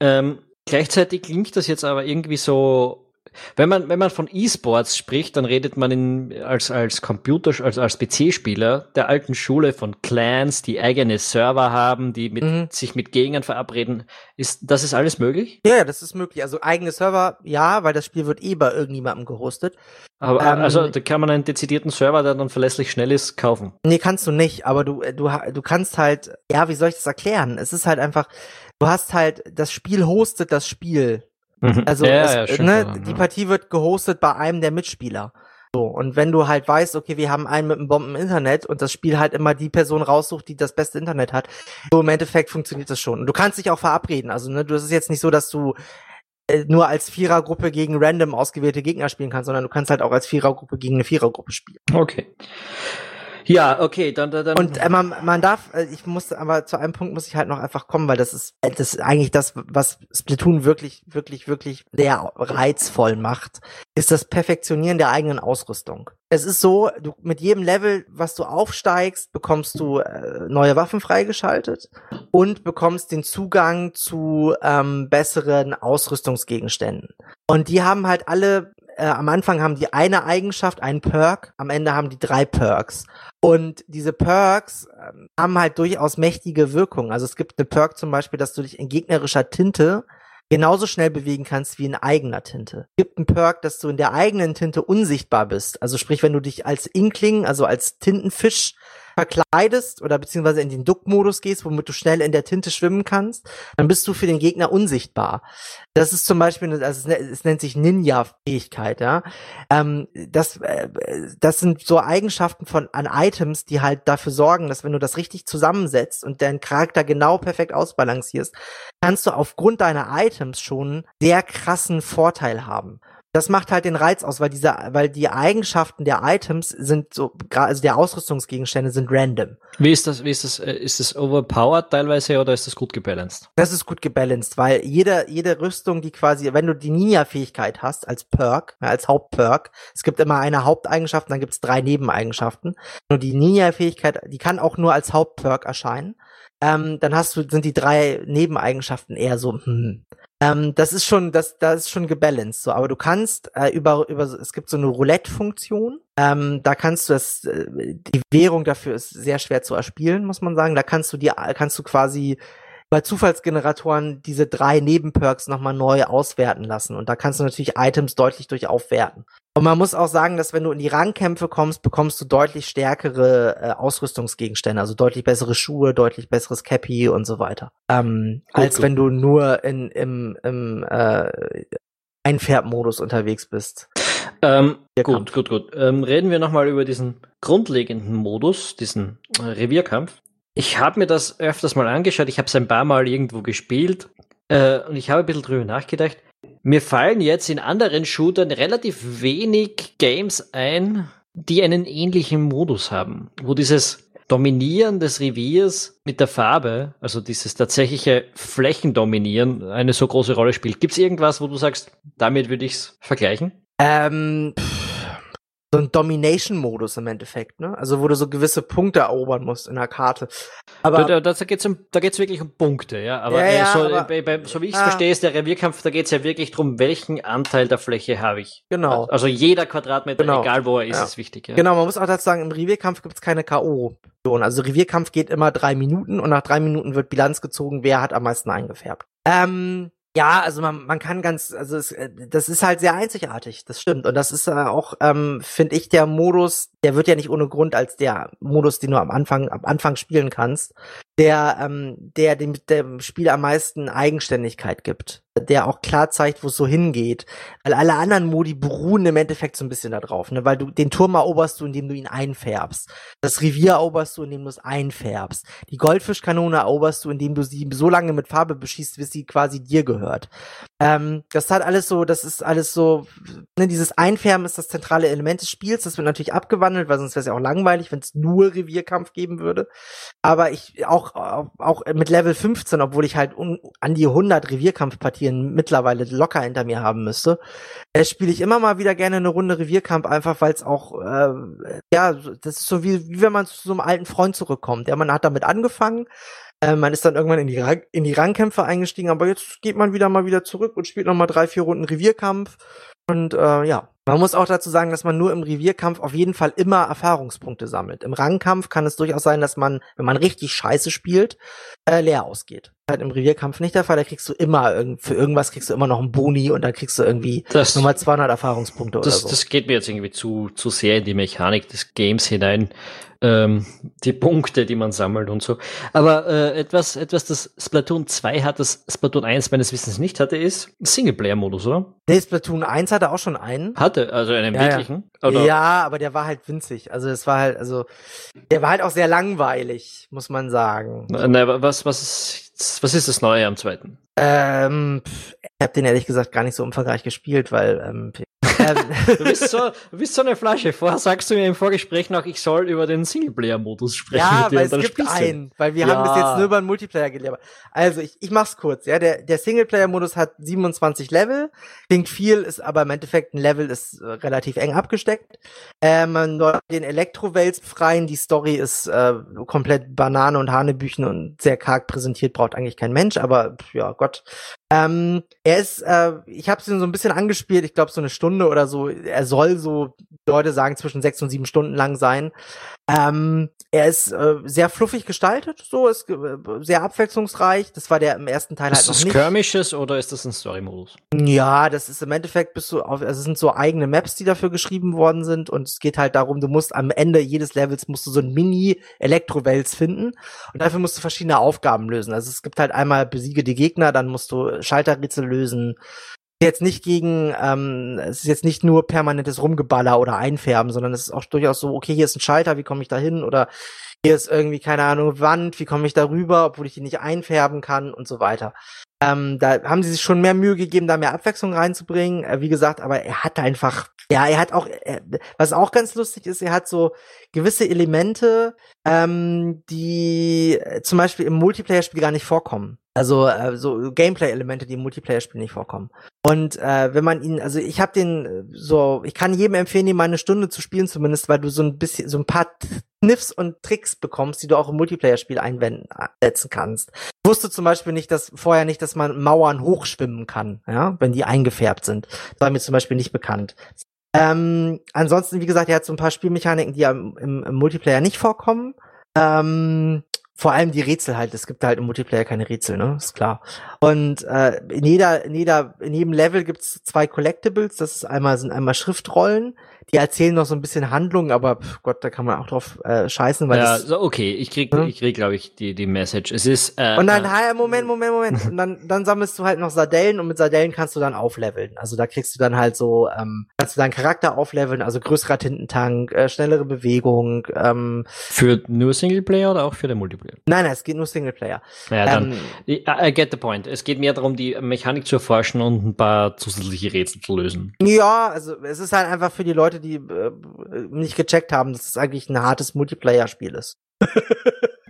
Ähm, gleichzeitig klingt das jetzt aber irgendwie so wenn man, wenn man von E-Sports spricht, dann redet man in, als, als Computer, als, als PC-Spieler der alten Schule von Clans, die eigene Server haben, die mit, Mhm. sich mit Gegnern verabreden. Ist, das ist alles möglich? Ja, ja, das ist möglich. Also eigene Server, ja, weil das Spiel wird eh bei irgendjemandem gehostet. Aber, Ähm, also, da kann man einen dezidierten Server, der dann verlässlich schnell ist, kaufen. Nee, kannst du nicht, aber du, äh, du, du kannst halt, ja, wie soll ich das erklären? Es ist halt einfach, du hast halt, das Spiel hostet das Spiel. Also ja, es, ja, ne, klar, die ja. Partie wird gehostet bei einem der Mitspieler. So, und wenn du halt weißt, okay, wir haben einen mit einem Bomben-Internet und das Spiel halt immer die Person raussucht, die das beste Internet hat, so im Endeffekt funktioniert das schon. Und du kannst dich auch verabreden. Also, ne, du das ist jetzt nicht so, dass du äh, nur als Vierergruppe gegen random ausgewählte Gegner spielen kannst, sondern du kannst halt auch als Vierergruppe gegen eine Vierergruppe spielen. Okay. Ja, okay, dann, dann, dann Und äh, man, man darf, äh, ich muss, aber zu einem Punkt muss ich halt noch einfach kommen, weil das ist, äh, das ist eigentlich das, was Splatoon wirklich, wirklich, wirklich sehr reizvoll macht, ist das Perfektionieren der eigenen Ausrüstung. Es ist so, du mit jedem Level, was du aufsteigst, bekommst du äh, neue Waffen freigeschaltet und bekommst den Zugang zu ähm, besseren Ausrüstungsgegenständen. Und die haben halt alle, äh, am Anfang haben die eine Eigenschaft, einen Perk, am Ende haben die drei Perks. Und diese Perks ähm, haben halt durchaus mächtige Wirkungen. Also es gibt eine Perk zum Beispiel, dass du dich in gegnerischer Tinte genauso schnell bewegen kannst wie in eigener Tinte. Es gibt einen Perk, dass du in der eigenen Tinte unsichtbar bist. Also sprich, wenn du dich als Inkling, also als Tintenfisch verkleidest oder beziehungsweise in den Duck-Modus gehst, womit du schnell in der Tinte schwimmen kannst, dann bist du für den Gegner unsichtbar. Das ist zum Beispiel, also es nennt sich Ninja-Fähigkeit, ja. Ähm, das, äh, das sind so Eigenschaften von an Items, die halt dafür sorgen, dass wenn du das richtig zusammensetzt und deinen Charakter genau perfekt ausbalancierst, kannst du aufgrund deiner Items schon sehr krassen Vorteil haben das macht halt den Reiz aus, weil diese, weil die Eigenschaften der Items sind so, also der Ausrüstungsgegenstände sind random. Wie ist das, wie ist das, äh, ist das overpowered teilweise oder ist das gut gebalanced? Das ist gut gebalanced, weil jede, jede Rüstung, die quasi, wenn du die Ninja-Fähigkeit hast als Perk, als Hauptperk, es gibt immer eine Haupteigenschaft, dann gibt es drei Nebeneigenschaften. Nur die Ninja-Fähigkeit, die kann auch nur als Hauptperk erscheinen. Ähm, dann hast du, sind die drei Nebeneigenschaften eher so, hm, ähm, das ist schon, das, das ist schon gebalanced, so. Aber du kannst äh, über, über, es gibt so eine Roulette-Funktion. Ähm, da kannst du das, äh, die Währung dafür ist sehr schwer zu erspielen, muss man sagen. Da kannst du die, kannst du quasi bei Zufallsgeneratoren diese drei Nebenperks nochmal neu auswerten lassen. Und da kannst du natürlich Items deutlich durch aufwerten. Und man muss auch sagen, dass wenn du in die Rangkämpfe kommst, bekommst du deutlich stärkere äh, Ausrüstungsgegenstände, also deutlich bessere Schuhe, deutlich besseres Cappy und so weiter. Ähm, gut, als gut. wenn du nur in, im, im äh, Einfärbmodus unterwegs bist. Ähm, gut, gut, gut. Ähm, reden wir nochmal über diesen grundlegenden Modus, diesen äh, Revierkampf. Ich habe mir das öfters mal angeschaut, ich habe es ein paar Mal irgendwo gespielt äh, und ich habe ein bisschen drüber nachgedacht. Mir fallen jetzt in anderen Shootern relativ wenig Games ein, die einen ähnlichen Modus haben, wo dieses Dominieren des Reviers mit der Farbe, also dieses tatsächliche Flächendominieren, eine so große Rolle spielt. Gibt es irgendwas, wo du sagst, damit würde ich es vergleichen? Ähm, so ein Domination-Modus im Endeffekt, ne? Also wo du so gewisse Punkte erobern musst in der Karte. Aber da, da, da geht's um, da geht's wirklich um Punkte, ja. Aber, ja, ja, äh, so, aber bei, bei, so wie ich es ah, verstehe, ist der Revierkampf, da geht's ja wirklich drum, welchen Anteil der Fläche habe ich. Genau. Also jeder Quadratmeter, genau. egal wo er ist, ja. ist wichtig. Ja. Genau, man muss auch dazu sagen, im Revierkampf gibt's keine K.O. Also Revierkampf geht immer drei Minuten und nach drei Minuten wird Bilanz gezogen, wer hat am meisten eingefärbt. Ähm, ja, also man, man kann ganz, also es, äh, das ist halt sehr einzigartig, das stimmt. Und das ist äh, auch, ähm, finde ich, der Modus, der wird ja nicht ohne Grund als der Modus, den du am Anfang, am Anfang spielen kannst, der, ähm, der dem, dem Spiel am meisten Eigenständigkeit gibt der auch klar zeigt, wo es so hingeht. Weil alle anderen Modi beruhen im Endeffekt so ein bisschen darauf, ne? Weil du den Turm eroberst du, indem du ihn einfärbst. Das Revier eroberst du, indem du es einfärbst. Die Goldfischkanone eroberst du, indem du sie so lange mit Farbe beschießt, bis sie quasi dir gehört. Ähm, das hat alles so, das ist alles so, ne, dieses Einfärben ist das zentrale Element des Spiels. Das wird natürlich abgewandelt, weil sonst wäre es ja auch langweilig, wenn es nur Revierkampf geben würde. Aber ich auch, auch mit Level 15, obwohl ich halt un, an die 100 Revierkampfpartien Partien mittlerweile locker hinter mir haben müsste, äh, spiele ich immer mal wieder gerne eine Runde Revierkampf, einfach weil es auch, äh, ja, das ist so wie, wie wenn man zu so einem alten Freund zurückkommt. Ja, man hat damit angefangen, äh, man ist dann irgendwann in die, in die Rangkämpfe eingestiegen, aber jetzt geht man wieder mal wieder zurück und spielt noch mal drei, vier Runden Revierkampf. Und äh, ja, man muss auch dazu sagen, dass man nur im Revierkampf auf jeden Fall immer Erfahrungspunkte sammelt. Im Rangkampf kann es durchaus sein, dass man, wenn man richtig scheiße spielt, äh, leer ausgeht halt im Revierkampf nicht der Fall. Da kriegst du immer, für irgendwas kriegst du immer noch einen Boni und dann kriegst du irgendwie das, nochmal 200 Erfahrungspunkte das, oder so. Das geht mir jetzt irgendwie zu, zu sehr in die Mechanik des Games hinein. Ähm, die Punkte, die man sammelt und so. Aber äh, etwas, etwas, das Splatoon 2 hat, das Splatoon 1 meines Wissens nicht hatte, ist Singleplayer-Modus, oder? Nee, Splatoon 1 hatte auch schon einen. Hatte, also einen ja, wirklichen? Ja. Oder? ja, aber der war halt winzig. Also es war halt, also der war halt auch sehr langweilig, muss man sagen. Na, na, was, was ist was ist das Neue am zweiten? Ähm, ich habe den ehrlich gesagt gar nicht so umfangreich gespielt, weil ähm, ähm, du, bist so, du bist so eine Flasche. Vorher sagst du mir im Vorgespräch noch, ich soll über den Singleplayer-Modus sprechen. Ja, weil es gibt einen, weil wir ja. haben bis jetzt nur über den Multiplayer gelernt. Also ich, ich mach's kurz. Ja, der, der Singleplayer-Modus hat 27 Level, klingt viel, ist aber im Endeffekt ein Level ist äh, relativ eng abgesteckt. Äh, man soll den Elektrowels befreien. Die Story ist äh, komplett Banane und Hanebüchen und sehr karg präsentiert, braucht eigentlich kein Mensch, aber ja Gott. Ähm, er ist, äh, ich habe ihn so ein bisschen angespielt, ich glaube so eine Stunde oder so. Er soll so Leute sagen zwischen sechs und sieben Stunden lang sein. Ähm, er ist äh, sehr fluffig gestaltet, so ist äh, sehr abwechslungsreich. Das war der im ersten Teil ist halt noch das nicht. Skirmishes oder ist das ein Story-Modus? Ja, das ist im Endeffekt bist du auf, also es sind so eigene Maps, die dafür geschrieben worden sind und es geht halt darum, du musst am Ende jedes Levels musst du so ein Mini Elektrowels finden und dafür musst du verschiedene Aufgaben lösen. Also es gibt halt einmal besiege die Gegner, dann musst du Schalterrätsel lösen. Jetzt nicht gegen, ähm, es ist jetzt nicht nur permanentes Rumgeballer oder Einfärben, sondern es ist auch durchaus so, okay, hier ist ein Schalter, wie komme ich da hin? Oder hier ist irgendwie, keine Ahnung, Wand, wie komme ich da rüber, obwohl ich die nicht einfärben kann und so weiter. Ähm, da haben sie sich schon mehr Mühe gegeben, da mehr Abwechslung reinzubringen. Äh, wie gesagt, aber er hat einfach, ja, er hat auch, äh, was auch ganz lustig ist, er hat so gewisse Elemente, ähm, die äh, zum Beispiel im Multiplayer-Spiel gar nicht vorkommen. Also äh, so Gameplay-Elemente, die im Multiplayer-Spiel nicht vorkommen. Und äh, wenn man ihn, also ich habe den äh, so, ich kann jedem empfehlen, ihn mal eine Stunde zu spielen zumindest, weil du so ein bisschen, so ein paar Kniffs und Tricks bekommst, die du auch im Multiplayer-Spiel einsetzen kannst. Ich wusste zum Beispiel nicht, dass vorher nicht, dass man Mauern hochschwimmen kann, ja, wenn die eingefärbt sind. Das war mir zum Beispiel nicht bekannt. Ähm, ansonsten, wie gesagt, er hat so ein paar Spielmechaniken, die im, im, im Multiplayer nicht vorkommen. Ähm, vor allem die Rätsel halt. Es gibt halt im Multiplayer keine Rätsel, ne? Ist klar. Und äh, in jeder, in jeder, in jedem Level gibt's zwei Collectibles. Das ist einmal sind einmal Schriftrollen, die erzählen noch so ein bisschen Handlung, aber pf, Gott, da kann man auch drauf äh, scheißen, weil Ja, so, okay, ich krieg, Ja. ich krieg, glaube ich, die, die Message. Es ist, äh, und dann, äh, Moment, Moment, Moment. Und dann, dann sammelst du halt noch Sardellen und mit Sardellen kannst du dann aufleveln. Also da kriegst du dann halt so, ähm, kannst du deinen Charakter aufleveln, also größerer Tintentank, äh, schnellere Bewegung. Ähm, für nur Singleplayer oder auch für den Multiplayer? nein, nein, es geht nur Singleplayer. Naja, dann, Ähm, I, I get the point. Es geht mehr darum, die Mechanik zu erforschen und ein paar zusätzliche Rätsel zu lösen. Ja, also es ist halt einfach für die Leute, die äh, nicht gecheckt haben, dass es eigentlich ein hartes Multiplayer-Spiel ist.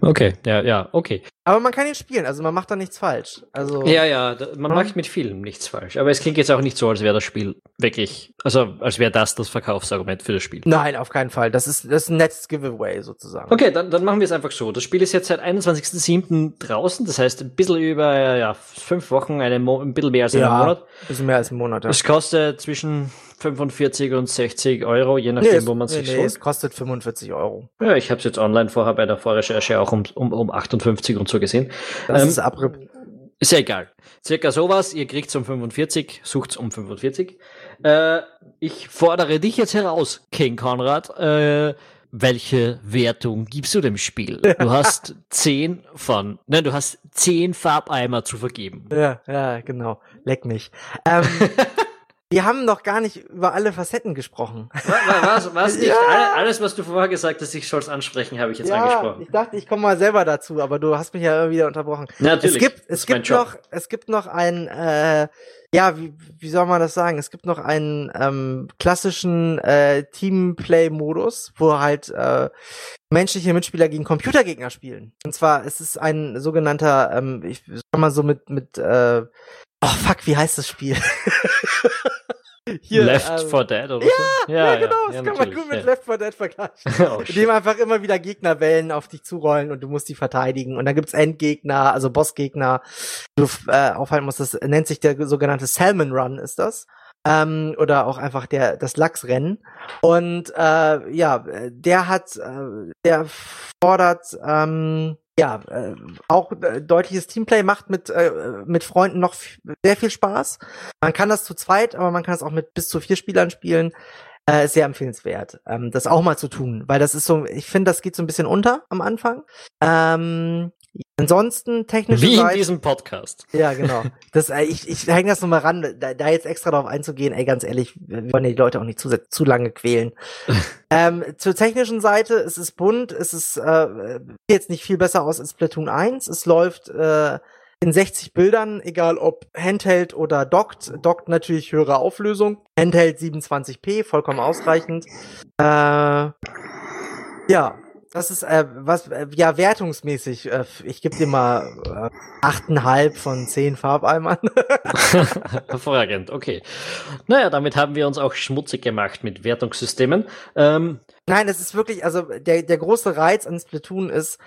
Okay, ja, ja, okay. Aber man kann ihn spielen, also man macht da nichts falsch. Also Ja, ja, da, man macht mit vielem nichts falsch. Aber es klingt jetzt auch nicht so, als wäre das Spiel wirklich, also als wäre das das Verkaufsargument für das Spiel. nein, auf keinen Fall. Das ist das ein nettes Giveaway sozusagen. Okay, dann, dann machen wir es einfach so. Das Spiel ist jetzt seit 21.07. draußen, das heißt ein bisschen über ja, fünf Wochen, eine Mo ein bisschen mehr als einen Ja, Monat. bisschen mehr als ein Monat. Ja. Es kostet zwischen 45 und 60 Euro, je nachdem, es, wo man nee, sich nee, holt. es kostet 45 Euro. Ja, ich habe es jetzt online vorher bei der Vorrecherche auch um, um, um 58 und so gesehen. Das Ähm, ist Abrieb. Ist ja egal. Circa sowas, ihr kriegt's um 45, sucht's um 45. Äh, ich fordere dich jetzt heraus, King Konrad. Äh, welche Wertung gibst du dem Spiel? Du hast 10 von, nein, du hast 10 Farbeimer zu vergeben. Ja, ja, genau. Leck mich. Ähm, wir haben noch gar nicht über alle Facetten gesprochen. Was, was nicht? Ja. Alle- Alles, was du vorher gesagt hast, ich soll's ansprechen, habe ich jetzt ja, angesprochen. ich dachte, ich komme mal selber dazu, aber du hast mich ja immer wieder unterbrochen. Natürlich. Es gibt, es gibt Job. noch, es gibt noch ein, äh, ja, wie, wie soll man das sagen? Es gibt noch einen ähm, klassischen äh, Teamplay-Modus, wo halt äh, menschliche Mitspieler gegen Computergegner spielen. Und zwar es ist ein sogenannter, ähm, ich kann mal so mit mit, äh, oh fuck, wie heißt das Spiel? Hier, Left ähm, 4 Dead oder ja, so? Ja, genau, das kann man gut mit ja. Left 4 Dead vergleichen. Oh. Indem einfach immer wieder Gegnerwellen auf dich zurollen und du musst die verteidigen. Und dann gibt's Endgegner, also Bossgegner, du äh, aufhalten musst. Das nennt sich der sogenannte Salmon Run, ist das. Ähm, oder auch einfach der das Lachsrennen. Und äh, ja, der hat, äh, der fordert ähm, ja äh, auch äh, deutliches Teamplay, macht mit äh, mit Freunden noch sehr viel Spaß. Man kann das zu zweit, aber man kann es auch mit bis zu vier Spielern spielen. Äh, sehr empfehlenswert, ähm, das auch mal zu tun, weil das ist so, ich finde, das geht so ein bisschen unter am Anfang. Ähm, ansonsten technische Wie in Seite, diesem Podcast. ja genau. Das, äh, ich ich hänge das nochmal ran, da, da jetzt extra drauf einzugehen. Ey, ganz ehrlich, wir wollen die Leute auch nicht zu zu lange quälen. ähm, zur technischen Seite, es ist bunt, es ist äh, jetzt nicht viel besser aus als Splatoon 1. Es läuft äh, in 60 Bildern, egal ob Handheld oder dockt. Dockt natürlich höhere Auflösung. Handheld 27p, vollkommen ausreichend. Äh, ja, das ist äh, was äh, ja wertungsmäßig. Äh, ich gebe dir mal äh, 8,5 von 10 Farbeimern. Hervorragend, okay. Naja, damit haben wir uns auch schmutzig gemacht mit Wertungssystemen. Ähm, Nein, es ist wirklich, also der, der große Reiz an Splatoon ist,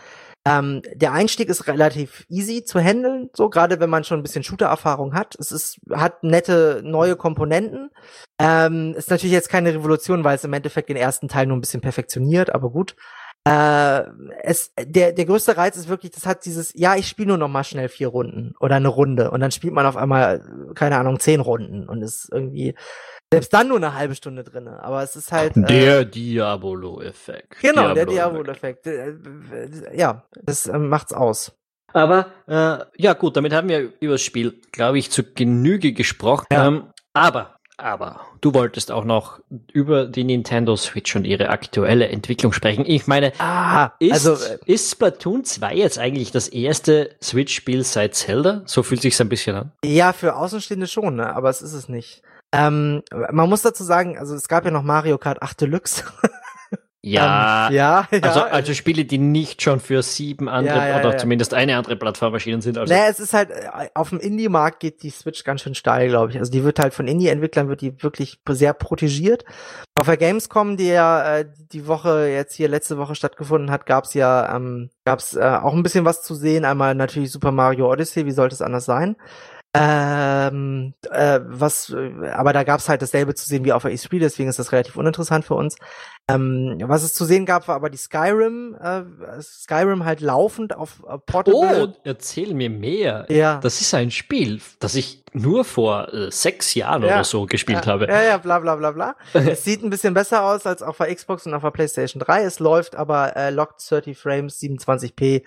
Ähm, der Einstieg ist relativ easy zu handeln, so gerade wenn man schon ein bisschen Shooter-Erfahrung hat. Es ist, hat nette neue Komponenten. Ähm, ist natürlich jetzt keine Revolution, weil es im Endeffekt den ersten Teil nur ein bisschen perfektioniert, aber gut. Äh, es, der, der größte Reiz ist wirklich, das hat dieses, ja, ich spiele nur noch mal schnell vier Runden oder eine Runde und dann spielt man auf einmal, keine Ahnung, zehn Runden und ist irgendwie selbst dann nur eine halbe Stunde drinne. Aber es ist halt. Der äh, Diabolo-Effekt. Genau, Diabolo der Diabolo-Effekt. Äh, ja, das äh, macht's aus. Aber äh, ja gut, damit haben wir über das Spiel, glaube ich, zu Genüge gesprochen. Ja. Ähm, aber aber du wolltest auch noch über die Nintendo Switch und ihre aktuelle Entwicklung sprechen. Ich meine, ah, ist, also, äh, ist Splatoon 2 jetzt eigentlich das erste Switch-Spiel seit Zelda? So fühlt sich's ein bisschen an. Ja, für Außenstehende schon, ne? aber es ist es nicht. Ähm, man muss dazu sagen, also es gab ja noch Mario Kart 8 Deluxe. Ja, ähm, ja, ja, also, also Spiele, die nicht schon für sieben andere ja, ja, oder zumindest eine andere Plattform erschienen sind. Also. Naja, es ist halt, äh, auf dem Indie-Markt geht die Switch ganz schön steil, glaube ich. Also die wird halt von Indie-Entwicklern wird die wirklich sehr protegiert. Auf der Gamescom, die ja äh, die Woche jetzt hier letzte Woche stattgefunden hat, gab's ja ähm, gab's äh, auch ein bisschen was zu sehen. Einmal natürlich Super Mario Odyssey, wie sollte es anders sein? Ähm, äh, was, aber da gab's halt dasselbe zu sehen wie auf der E3, deswegen ist das relativ uninteressant für uns. Ähm, was es zu sehen gab, war aber die Skyrim, äh, Skyrim halt laufend auf äh, Portable. Oh, erzähl mir mehr. Ja. Das ist ein Spiel, das ich nur vor äh, sechs Jahren ja. oder so gespielt ja. habe. Ja, ja, bla bla bla bla. es sieht ein bisschen besser aus als auf der Xbox und auf der PlayStation 3. Es läuft aber äh, locked 30 Frames, 27p,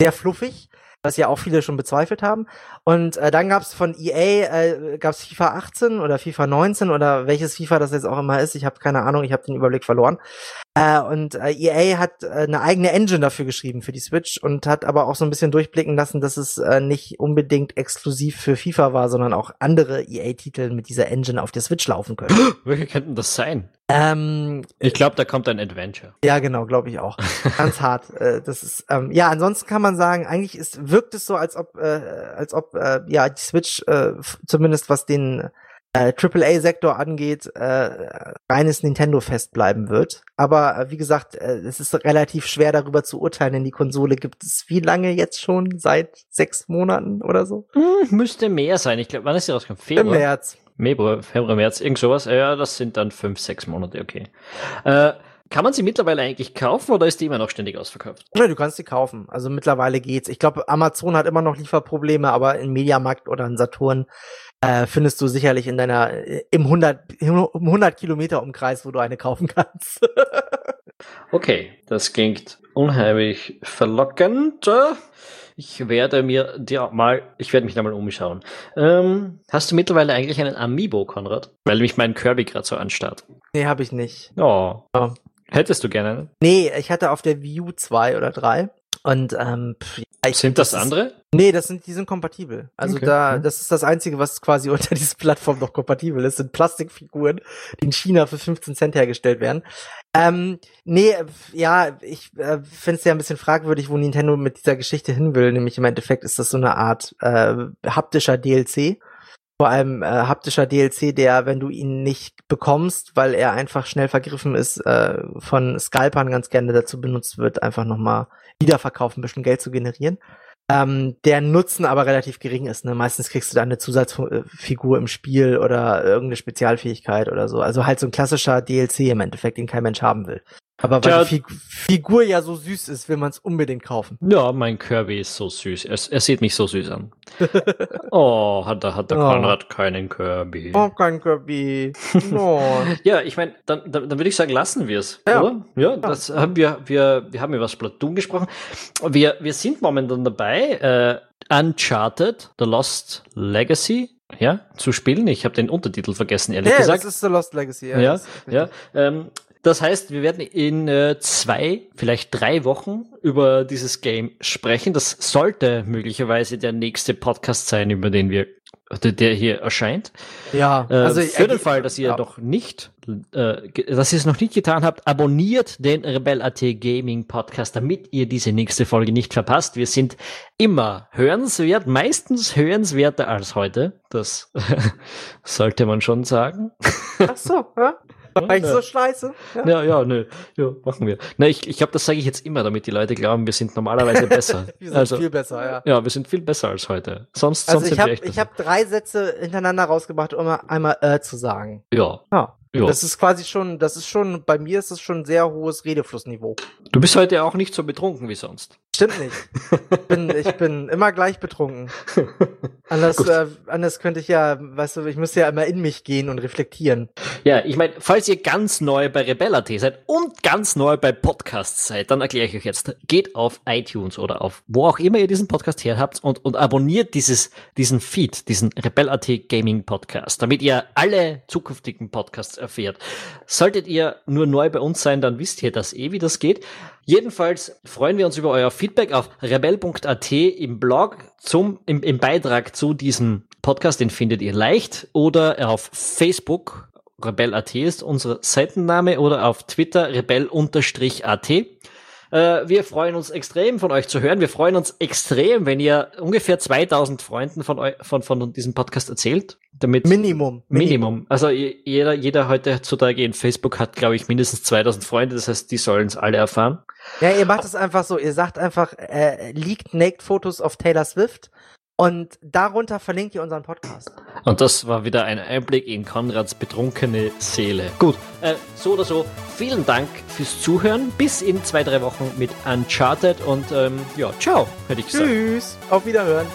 sehr fluffig was ja auch viele schon bezweifelt haben. Und äh, dann gab's von EA äh, gab's FIFA 18 oder FIFA 19 oder welches FIFA das jetzt auch immer ist. Ich habe keine Ahnung, ich habe den Überblick verloren. Äh, und äh, EA hat äh, eine eigene Engine dafür geschrieben für die Switch und hat aber auch so ein bisschen durchblicken lassen, dass es äh, nicht unbedingt exklusiv für FIFA war, sondern auch andere EA-Titel mit dieser Engine auf der Switch laufen können. Welche könnten das sein? Ähm, ich glaube, da kommt ein Adventure. Ja, genau, glaube ich auch. Ganz hart. Äh, das ist ähm, ja. Ansonsten kann man sagen, eigentlich ist wirkt es so, als ob äh, als ob äh, ja die Switch äh, zumindest was den äh, AAA-Sektor angeht, äh, reines Nintendo-Fest bleiben wird. Aber äh, wie gesagt, äh, es ist relativ schwer darüber zu urteilen, denn die Konsole gibt es wie lange jetzt schon? Seit sechs Monaten oder so? Hm, müsste mehr sein. Ich glaube, wann ist sie rausgekommen? Februar? Im März. Februar, Februar, März, irgend sowas. Ja, das sind dann fünf, sechs Monate, okay. Äh, kann man sie mittlerweile eigentlich kaufen oder ist die immer noch ständig ausverkauft? Ja, du kannst sie kaufen. Also mittlerweile geht's. Ich glaube, Amazon hat immer noch Lieferprobleme, aber in Mediamarkt oder in Saturn äh, findest du sicherlich in deiner im 100 im 100 Kilometer Umkreis, wo du eine kaufen kannst. okay, das klingt unheimlich verlockend. Ich werde mir dir mal, ich werde mich da mal umschauen. Ähm, hast du mittlerweile eigentlich einen Amiibo, Konrad? Weil mich mein Kirby gerade so anstarrt. Nee, habe ich nicht. Oh. oh. Hättest du gerne? Nee, ich hatte auf der View zwei oder drei. Und ähm, ich, sind das, das andere? Ist, nee, das sind, die sind kompatibel. Also okay. da, das ist das Einzige, was quasi unter dieser Plattform noch kompatibel ist, sind Plastikfiguren, die in China für 15 Cent hergestellt werden. Ähm, nee, ja, ich äh, finde es ja ein bisschen fragwürdig, wo Nintendo mit dieser Geschichte hin will. Nämlich im Endeffekt ist das so eine Art äh, haptischer DLC vor allem äh, haptischer DLC, der, wenn du ihn nicht bekommst, weil er einfach schnell vergriffen ist, äh, von Scalpern ganz gerne dazu benutzt wird, einfach nochmal Wiederverkauf ein bisschen Geld zu generieren. Ähm, der Nutzen aber relativ gering ist. Ne? Meistens kriegst du da eine Zusatzfigur im Spiel oder irgendeine Spezialfähigkeit oder so. Also halt so ein klassischer DLC im Endeffekt, den kein Mensch haben will. Aber weil ja, die Fig Figur ja so süß ist, will man es unbedingt kaufen. Ja, mein Kirby ist so süß. Er, er sieht mich so süß an. oh, hat, der, hat der oh. Konrad keinen Kirby. Oh, kein Kirby. No. ja, ich meine, dann, dann, dann würde ich sagen, lassen wir es, ja. oder? Ja, ja, das haben wir, wir, wir haben über Splatoon gesprochen. Wir, wir sind momentan dabei, äh, Uncharted, The Lost Legacy, ja, zu spielen. Ich habe den Untertitel vergessen, ehrlich ja, gesagt. Ja, das ist The Lost Legacy. Ja, ja, ja ähm, das heißt, wir werden in äh, zwei, vielleicht drei Wochen über dieses Game sprechen. Das sollte möglicherweise der nächste Podcast sein, über den wir, der hier erscheint. Ja, äh, also für den Fall, dass ihr ja. noch nicht, äh, dass ihr es noch nicht getan habt, abonniert den Rebel.at Gaming Podcast, damit ihr diese nächste Folge nicht verpasst. Wir sind immer hörenswert, meistens hörenswerter als heute. Das sollte man schon sagen. Ach so, ja. Eigentlich so scheiße? Ja, ja, ja nö. Ja, machen wir. Na, ich, ich glaube, das sage ich jetzt immer, damit die Leute glauben, wir sind normalerweise besser. wir sind also, viel besser, ja. Ja, wir sind viel besser als heute. Sonst, Also sonst ich sind wir habe echt ich besser. hab drei Sätze hintereinander rausgebracht, um einmal äh zu sagen. Ja. Ja. Ja. Das ist quasi schon, das ist schon, bei mir ist das schon ein sehr hohes Redeflussniveau. Du bist heute auch nicht so betrunken wie sonst. Stimmt nicht. Ich bin, ich bin immer gleich betrunken. Anders, äh, anders könnte ich ja, weißt du, ich müsste ja immer in mich gehen und reflektieren. Ja, ich meine, falls ihr ganz neu bei Rebella.at seid und ganz neu bei Podcasts seid, dann erkläre ich euch jetzt, geht auf iTunes oder auf wo auch immer ihr diesen Podcast her habt und, und abonniert dieses, diesen Feed, diesen Rebell.at Gaming Podcast, damit ihr alle zukünftigen Podcasts erfährt. Solltet ihr nur neu bei uns sein, dann wisst ihr das eh, wie das geht. Jedenfalls freuen wir uns über euer Feedback auf rebell.at im Blog zum, im, im Beitrag zu diesem Podcast, den findet ihr leicht oder auf Facebook Rebell.at ist unser Seitenname oder auf Twitter rebell-at. Äh, wir freuen uns extrem von euch zu hören. Wir freuen uns extrem, wenn ihr ungefähr 2000 Freunden von, eu von, von diesem Podcast erzählt. Damit Minimum. Minimum. Also je- jeder, jeder heutzutage in Facebook hat, glaube ich, mindestens 2000 Freunde. Das heißt, die sollen es alle erfahren. Ja, ihr macht es einfach so. Ihr sagt einfach, äh, leakt Naked Fotos auf Taylor Swift und darunter verlinkt ihr unseren Podcast. Und das war wieder ein Einblick in Konrads betrunkene Seele. Gut, äh, so oder so, vielen Dank fürs Zuhören. Bis in zwei, drei Wochen mit Uncharted und ähm, ja, ciao, hätte ich gesagt. Tschüss. Auf Wiederhören.